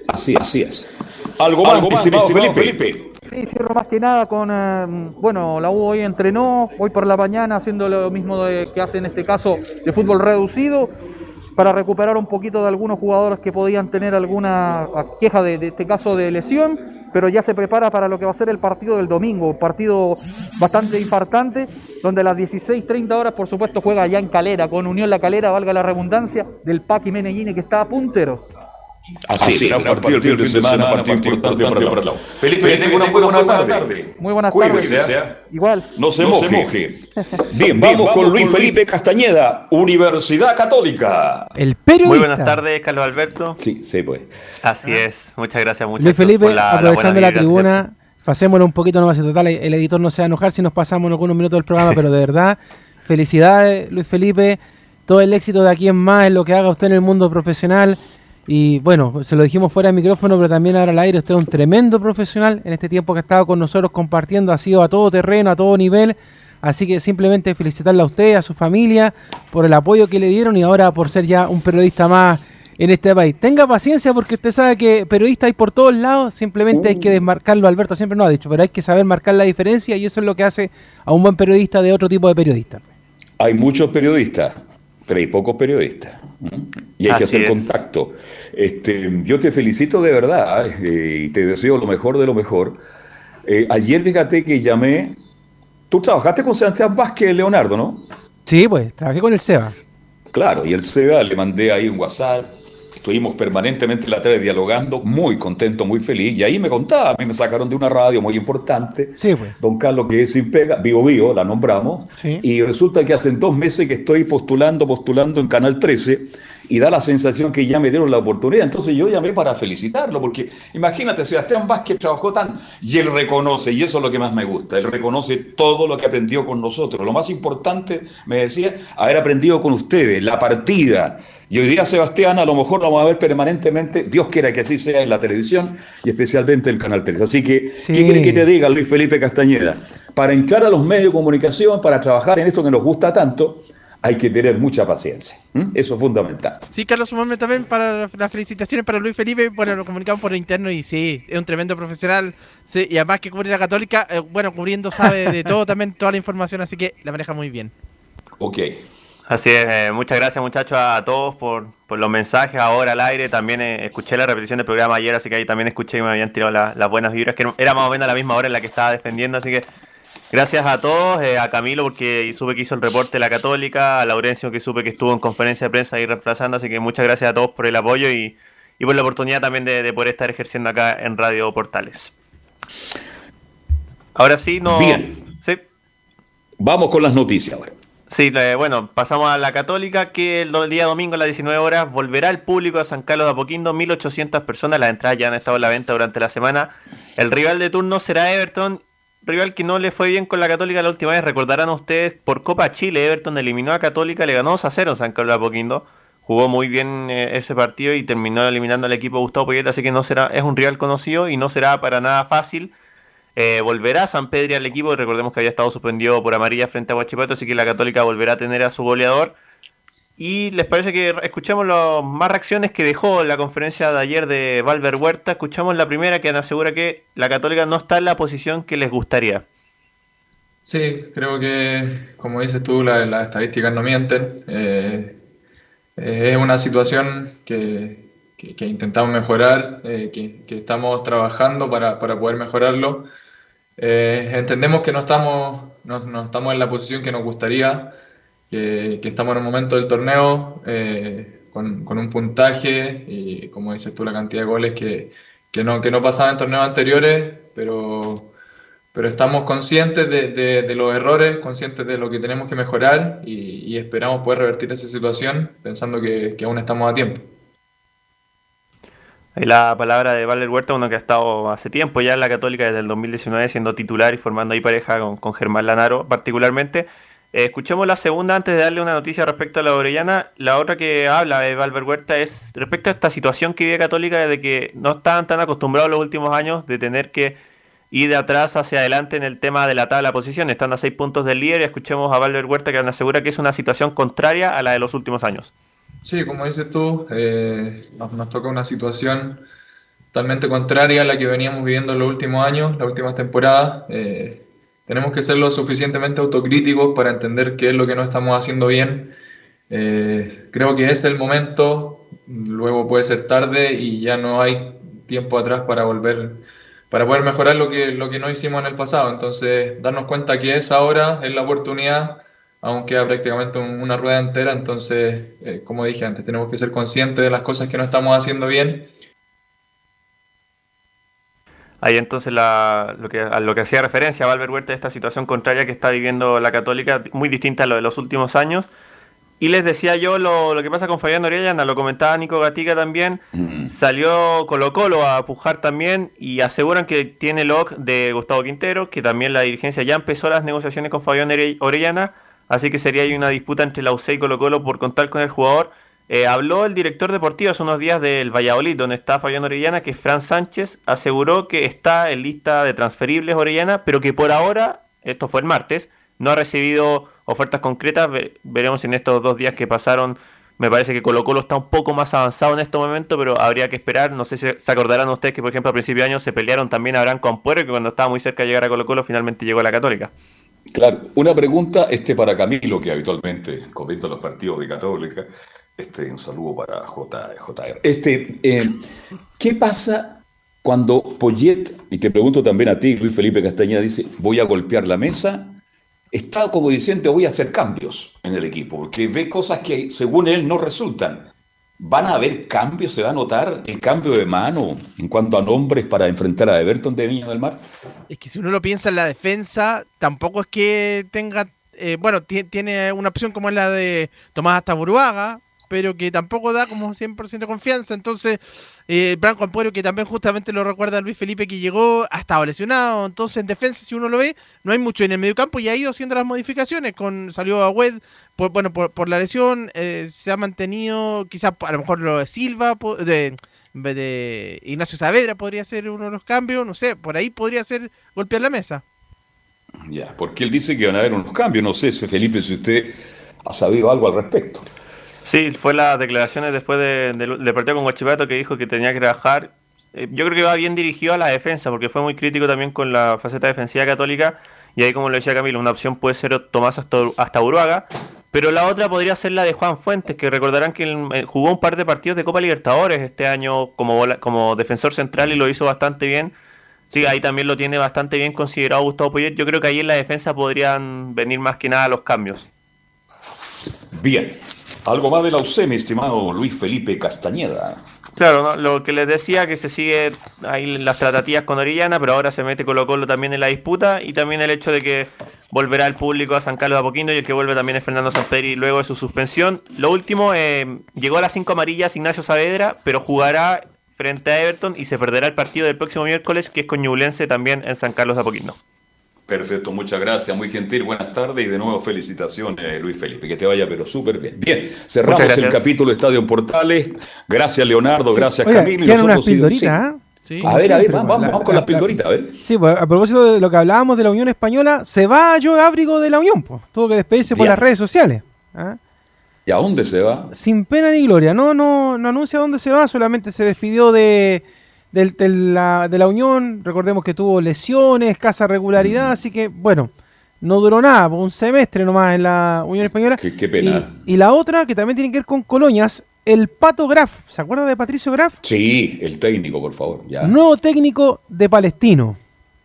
Así, así es. Algo más, Algo más Felipe. Felipe. Sí, cierro más que nada con, eh, bueno, la U hoy entrenó, hoy por la mañana haciendo lo mismo que hace en este caso de fútbol reducido, para recuperar un poquito de algunos jugadores que podían tener alguna queja de, de este caso de lesión, pero ya se prepara para lo que va a ser el partido del domingo, un partido bastante importante, donde a las 16.30 horas, por supuesto, juega allá en Calera, con Unión La Calera, valga la redundancia, del Paqui Menellini que está a puntero. Así, sí, gran partido el fin de semana, partido importante para el lado. Felipe, tengo una buena tarde. Muy buenas tardes. ¿eh? Igual. No se moje. Bien, vamos con Luis Felipe Castañeda, Universidad Católica. El periodista. Muy buenas tardes, Carlos Alberto. Sí, sí, pues. Así es. Muchas gracias, muchachos. Luis Felipe, aprovechando la, tribuna, pasémoslo un poquito nomás. Total, el editor no se va a enojar si nos pasamos en algunos minutos del programa, pero de verdad, felicidades, Luis Felipe. Todo el éxito de aquí en más en lo que haga usted en el mundo profesional. Y bueno, se lo dijimos fuera de micrófono, pero también ahora al aire. Usted es un tremendo profesional en este tiempo que ha estado con nosotros compartiendo. Ha sido a todo terreno, a todo nivel. Así que simplemente felicitarle a usted, a su familia, por el apoyo que le dieron y ahora por ser ya un periodista más en este país. Tenga paciencia porque usted sabe que periodistas hay por todos lados. Simplemente hay que uh. desmarcarlo. Alberto siempre nos ha dicho, pero hay que saber marcar la diferencia y eso es lo que hace a un buen periodista de otro tipo de periodista. Hay muchos periodistas, pero hay pocos periodistas. Y hay que hacer contacto. Este, yo te felicito de verdad eh, y te deseo lo mejor de lo mejor. Eh, ayer fíjate que llamé. Tú trabajaste con Sebastián Vázquez, Leonardo, ¿no? Sí, pues, trabajé con el Seba. Claro, y el Seba le mandé ahí un WhatsApp. Estuvimos permanentemente la tarde dialogando, muy contento, muy feliz. Y ahí me contaba, a mí me sacaron de una radio muy importante. Sí, pues. Don Carlos, que es sin pega, Vivo Vivo, la nombramos. Y resulta que hace dos meses que estoy postulando, postulando en Canal 13 y da la sensación que ya me dieron la oportunidad. Entonces yo llamé para felicitarlo, porque imagínate, Sebastián Vázquez trabajó tan y él reconoce, y eso es lo que más me gusta, él reconoce todo lo que aprendió con nosotros. Lo más importante, me decía, haber aprendido con ustedes, la partida. Y hoy día, Sebastián, a lo mejor lo vamos a ver permanentemente, Dios quiera que así sea en la televisión y especialmente en el Canal 3. Así que, ¿qué quiere que te diga Luis Felipe Castañeda? Para entrar a los medios de comunicación, para trabajar en esto que nos gusta tanto, hay que tener mucha paciencia. Eso es fundamental. Sí, Carlos, sumarme también para las felicitaciones para Luis Felipe. Bueno, lo comunicamos por interno y sí, es un tremendo profesional. Sí, y además que cubre la Católica, eh, bueno, cubriendo sabe de todo también, toda la información, así que la maneja muy bien. Ok. Así es, eh, muchas gracias muchachos a todos por, los mensajes ahora al aire. También eh, escuché la repetición del programa ayer, así que ahí también escuché que me habían tirado las buenas vibras, que era más o menos a la misma hora en la que estaba defendiendo, así que Gracias a todos, eh, a Camilo porque supe que hizo el reporte de la Católica, a Laurencio que supe que estuvo en conferencia de prensa ahí reemplazando, así que muchas gracias a todos por el apoyo y, por la oportunidad también de, poder estar ejerciendo acá en Radio Portales. Ahora sí, no. Bien. Sí. Vamos con las noticias ahora. Sí, eh, bueno, pasamos a la Católica, que el, día domingo a las 19 horas volverá el público a San Carlos de Apoquindo, 1.800 personas, las entradas ya han estado en la venta durante la semana. El rival de turno será Everton rival que no le fue bien con la Católica la última vez. Recordarán ustedes, por Copa Chile, Everton eliminó a Católica, le ganó 2 a 0 San Carlos de Apoquindo. Jugó muy bien eh, ese partido y terminó eliminando al equipo Gustavo Poyet, así que no será, es un rival conocido y no será para nada fácil. Eh, volverá San Pedro al equipo, recordemos que había estado suspendido por amarilla frente a Huachipato, así que la Católica volverá a tener a su goleador. Y les parece que escuchemos las más reacciones que dejó la conferencia de ayer de Valver Huerta. Escuchamos la primera que asegura que la Católica no está en la posición que les gustaría. Sí, creo que, como dices tú, las estadísticas no mienten. Eh, es una situación que, intentamos mejorar, eh, que, estamos trabajando para, poder mejorarlo. Eh, entendemos que no estamos, no estamos en la posición que nos gustaría que, estamos en un momento del torneo eh, con, un puntaje y, como dices tú, la cantidad de goles que, que no, que no pasaban en torneos anteriores, pero, pero estamos conscientes de, los errores, conscientes de lo que tenemos que mejorar y, esperamos poder revertir esa situación pensando que, aún estamos a tiempo. Ahí la palabra de Valer Huerta, uno que ha estado hace tiempo ya en la Católica, desde el 2019, siendo titular y formando ahí pareja con, con Germán Lanaro particularmente. Eh, escuchemos la segunda antes de darle una noticia respecto a la Orellana. La otra que habla de Valver Huerta es respecto a esta situación que vive Católica de que no están tan acostumbrados los últimos años de tener que ir de atrás hacia adelante en el tema de la tabla de posición. Están a seis puntos del líder y escuchemos a Valver Huerta que nos asegura que es una situación contraria a la de los últimos años. Sí, como dices tú, eh, nos, toca una situación totalmente contraria a la que veníamos viviendo en los últimos años, las últimas temporadas. Eh, tenemos que ser lo suficientemente autocríticos para entender qué es lo que no estamos haciendo bien. Eh, creo que es el momento, luego puede ser tarde y ya no hay tiempo atrás para volver, para poder mejorar lo que, lo que no hicimos en el pasado. Entonces, darnos cuenta que es ahora, es la oportunidad, aunque queda prácticamente una rueda entera. Entonces, eh, como dije antes, tenemos que ser conscientes de las cosas que no estamos haciendo bien Ahí entonces lo que, a lo que hacía referencia Valver Huerta, esta situación contraria que está viviendo la Católica, muy distinta a lo de los últimos años. Y les decía yo lo, que pasa con Fabián Orellana, lo comentaba Nico Gatica también, mm. salió Colo Colo a pujar también y aseguran que tiene lock de Gustavo Quintero, que también la dirigencia ya empezó las negociaciones con Fabián Orellana, así que sería ahí una disputa entre la UCE y Colo Colo por contar con el jugador. Eh, habló el director deportivo hace unos días del Valladolid, donde está Fabián Orellana, que Fran Sánchez aseguró que está en lista de transferibles Orellana, pero que por ahora, esto fue el martes, no ha recibido ofertas concretas. veremos en estos dos días que pasaron. Me parece que Colo Colo está un poco más avanzado en este momento, pero habría que esperar. No sé si se acordarán ustedes que, por ejemplo, a principio de año se pelearon también a Branco Ampuero, que cuando estaba muy cerca de llegar a Colo Colo, finalmente llegó a la Católica. Claro, una pregunta este para Camilo, que habitualmente comenta los partidos de Católica. Este, un saludo para JR. Este, eh, ¿Qué pasa cuando Poyet, y te pregunto también a ti, Luis Felipe Castañeda, dice, voy a golpear la mesa? Está como diciendo, voy a hacer cambios en el equipo, porque ve cosas que según él no resultan. ¿Van a haber cambios? ¿Se va a notar el cambio de mano en cuanto a nombres para enfrentar a Everton de Viña del Mar? Es que si uno lo piensa en la defensa, tampoco es que tenga. Eh, bueno, tiene una opción como es la de Tomás Buruaga pero que tampoco da como 100% confianza. Entonces, eh, Branco Ampuero, que también justamente lo recuerda Luis Felipe, que llegó, ha estado lesionado. Entonces, en defensa, si uno lo ve, no hay mucho en el medio campo y ha ido haciendo las modificaciones. con Salió a Wed, por, bueno, por, la lesión, eh, se ha mantenido, quizás a lo mejor lo de Silva, de, de Ignacio Saavedra podría ser uno de los cambios, no sé, por ahí podría ser golpear la mesa. Ya, porque él dice que van a haber unos cambios, no sé, Felipe, si usted ha sabido algo al respecto. Sí, fue las declaraciones después de, de, partido con Guachipato que dijo que tenía que trabajar. Eh, yo creo que va bien dirigido a la defensa, porque fue muy crítico también con la faceta defensiva católica. Y ahí, como lo decía Camilo, una opción puede ser Tomás hasta, hasta Uruaga. Pero la otra podría ser la de Juan Fuentes, que recordarán que eh, jugó un par de partidos de Copa Libertadores este año como, como defensor central y lo hizo bastante bien. Sí, ahí también lo tiene bastante bien considerado Gustavo Poyet. Yo creo que ahí en la defensa podrían venir más que nada los cambios. Bien. Algo más de la UC, mi estimado Luis Felipe Castañeda. Claro, lo que les decía, que se sigue ahí las tratativas con Orellana, pero ahora se mete Colo Colo también en la disputa y también el hecho de que volverá el público a San Carlos de Apoquindo y el que vuelve también es Fernando Samperi luego de su suspensión. Lo último, eh, llegó a las cinco amarillas Ignacio Saavedra, pero jugará frente a Everton y se perderá el partido del próximo miércoles, que es con Ñublense también en San Carlos de Apoquindo. Perfecto, muchas gracias, muy gentil, buenas tardes y de nuevo felicitaciones Luis Felipe, que te vaya pero súper bien. Bien, cerramos el capítulo Estadio Portales, gracias Leonardo, gracias Camilo. Y unas pildoritas, sí. A ver, a ver, vamos, vamos, con las pildoritas, a ver. Sí, pues a propósito de lo que hablábamos de la Unión Española, se va Joe Ábrigo de la Unión, pues. tuvo que despedirse por las redes sociales. ¿ah? ¿Y a dónde se va? Sin pena ni gloria, no, no, no anuncia dónde se va, solamente se despidió de de, la, de la Unión. Recordemos que tuvo lesiones, escasa regularidad, así que bueno, no duró nada, un semestre nomás en la Unión Española. Qué, pena. Y, la otra, que también tiene que ver con Coloñas, el Pato Graf. ¿Se acuerda de Patricio Graf? Sí, el técnico, por favor. Ya. Nuevo técnico de Palestino.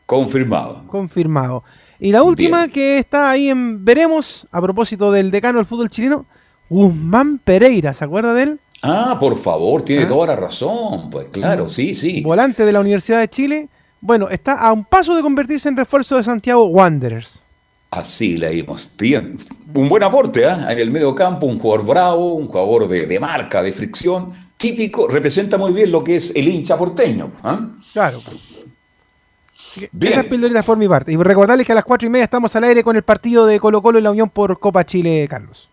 Confirmado. Confirmado. Y la última que está ahí en Veremos, a propósito del decano del fútbol chileno, Guzmán Pereira, ¿se acuerda de él? Ah, por favor, tiene ¿Ah? toda la razón. Pues claro, sí, sí. Volante de la Universidad de Chile. Bueno, está a un paso de convertirse en refuerzo de Santiago Wanderers. Así leímos. Bien. Un buen aporte, ¿eh? En el medio campo, un jugador bravo, un jugador de, marca, de fricción. Típico, representa muy bien lo que es el hincha porteño. ¿ah? Claro. Bien. Esas pildoritas por mi parte. Y recordarles que a las cuatro y media estamos al aire con el partido de Colo Colo en la Unión por Copa Chile, Carlos.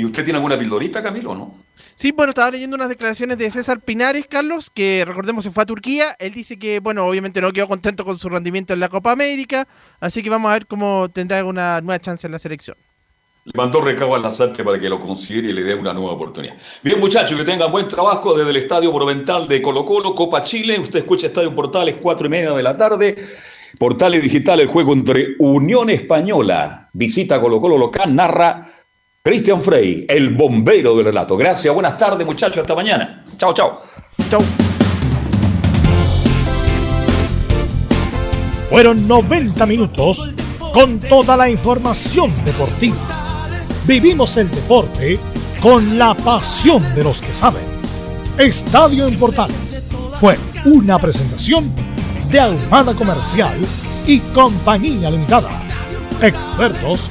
¿Y usted tiene alguna pildorita, Camilo, no? Sí, bueno, estaba leyendo unas declaraciones de César Pinares, Carlos, que recordemos se fue a Turquía. Él dice que, bueno, obviamente no quedó contento con su rendimiento en la Copa América, así que vamos a ver cómo tendrá una nueva chance en la selección. Le mandó recado al Lazarte para que lo considere y le dé una nueva oportunidad. Bien, muchachos, que tengan buen trabajo desde el Estadio Monumental de Colo Colo, Copa Chile. Usted escucha Estadio Portales, cuatro y media de la tarde. Portales Digital, el juego entre Unión Española, visita Colo Colo local, narra Cristian Frey, el bombero del relato. Gracias, buenas tardes muchachos, hasta mañana. Chao, chao. Chao. Fueron 90 minutos con toda la información deportiva. Vivimos el deporte con la pasión de los que saben. Estadio en Portales fue una presentación de Almada Comercial y Compañía Limitada. Expertos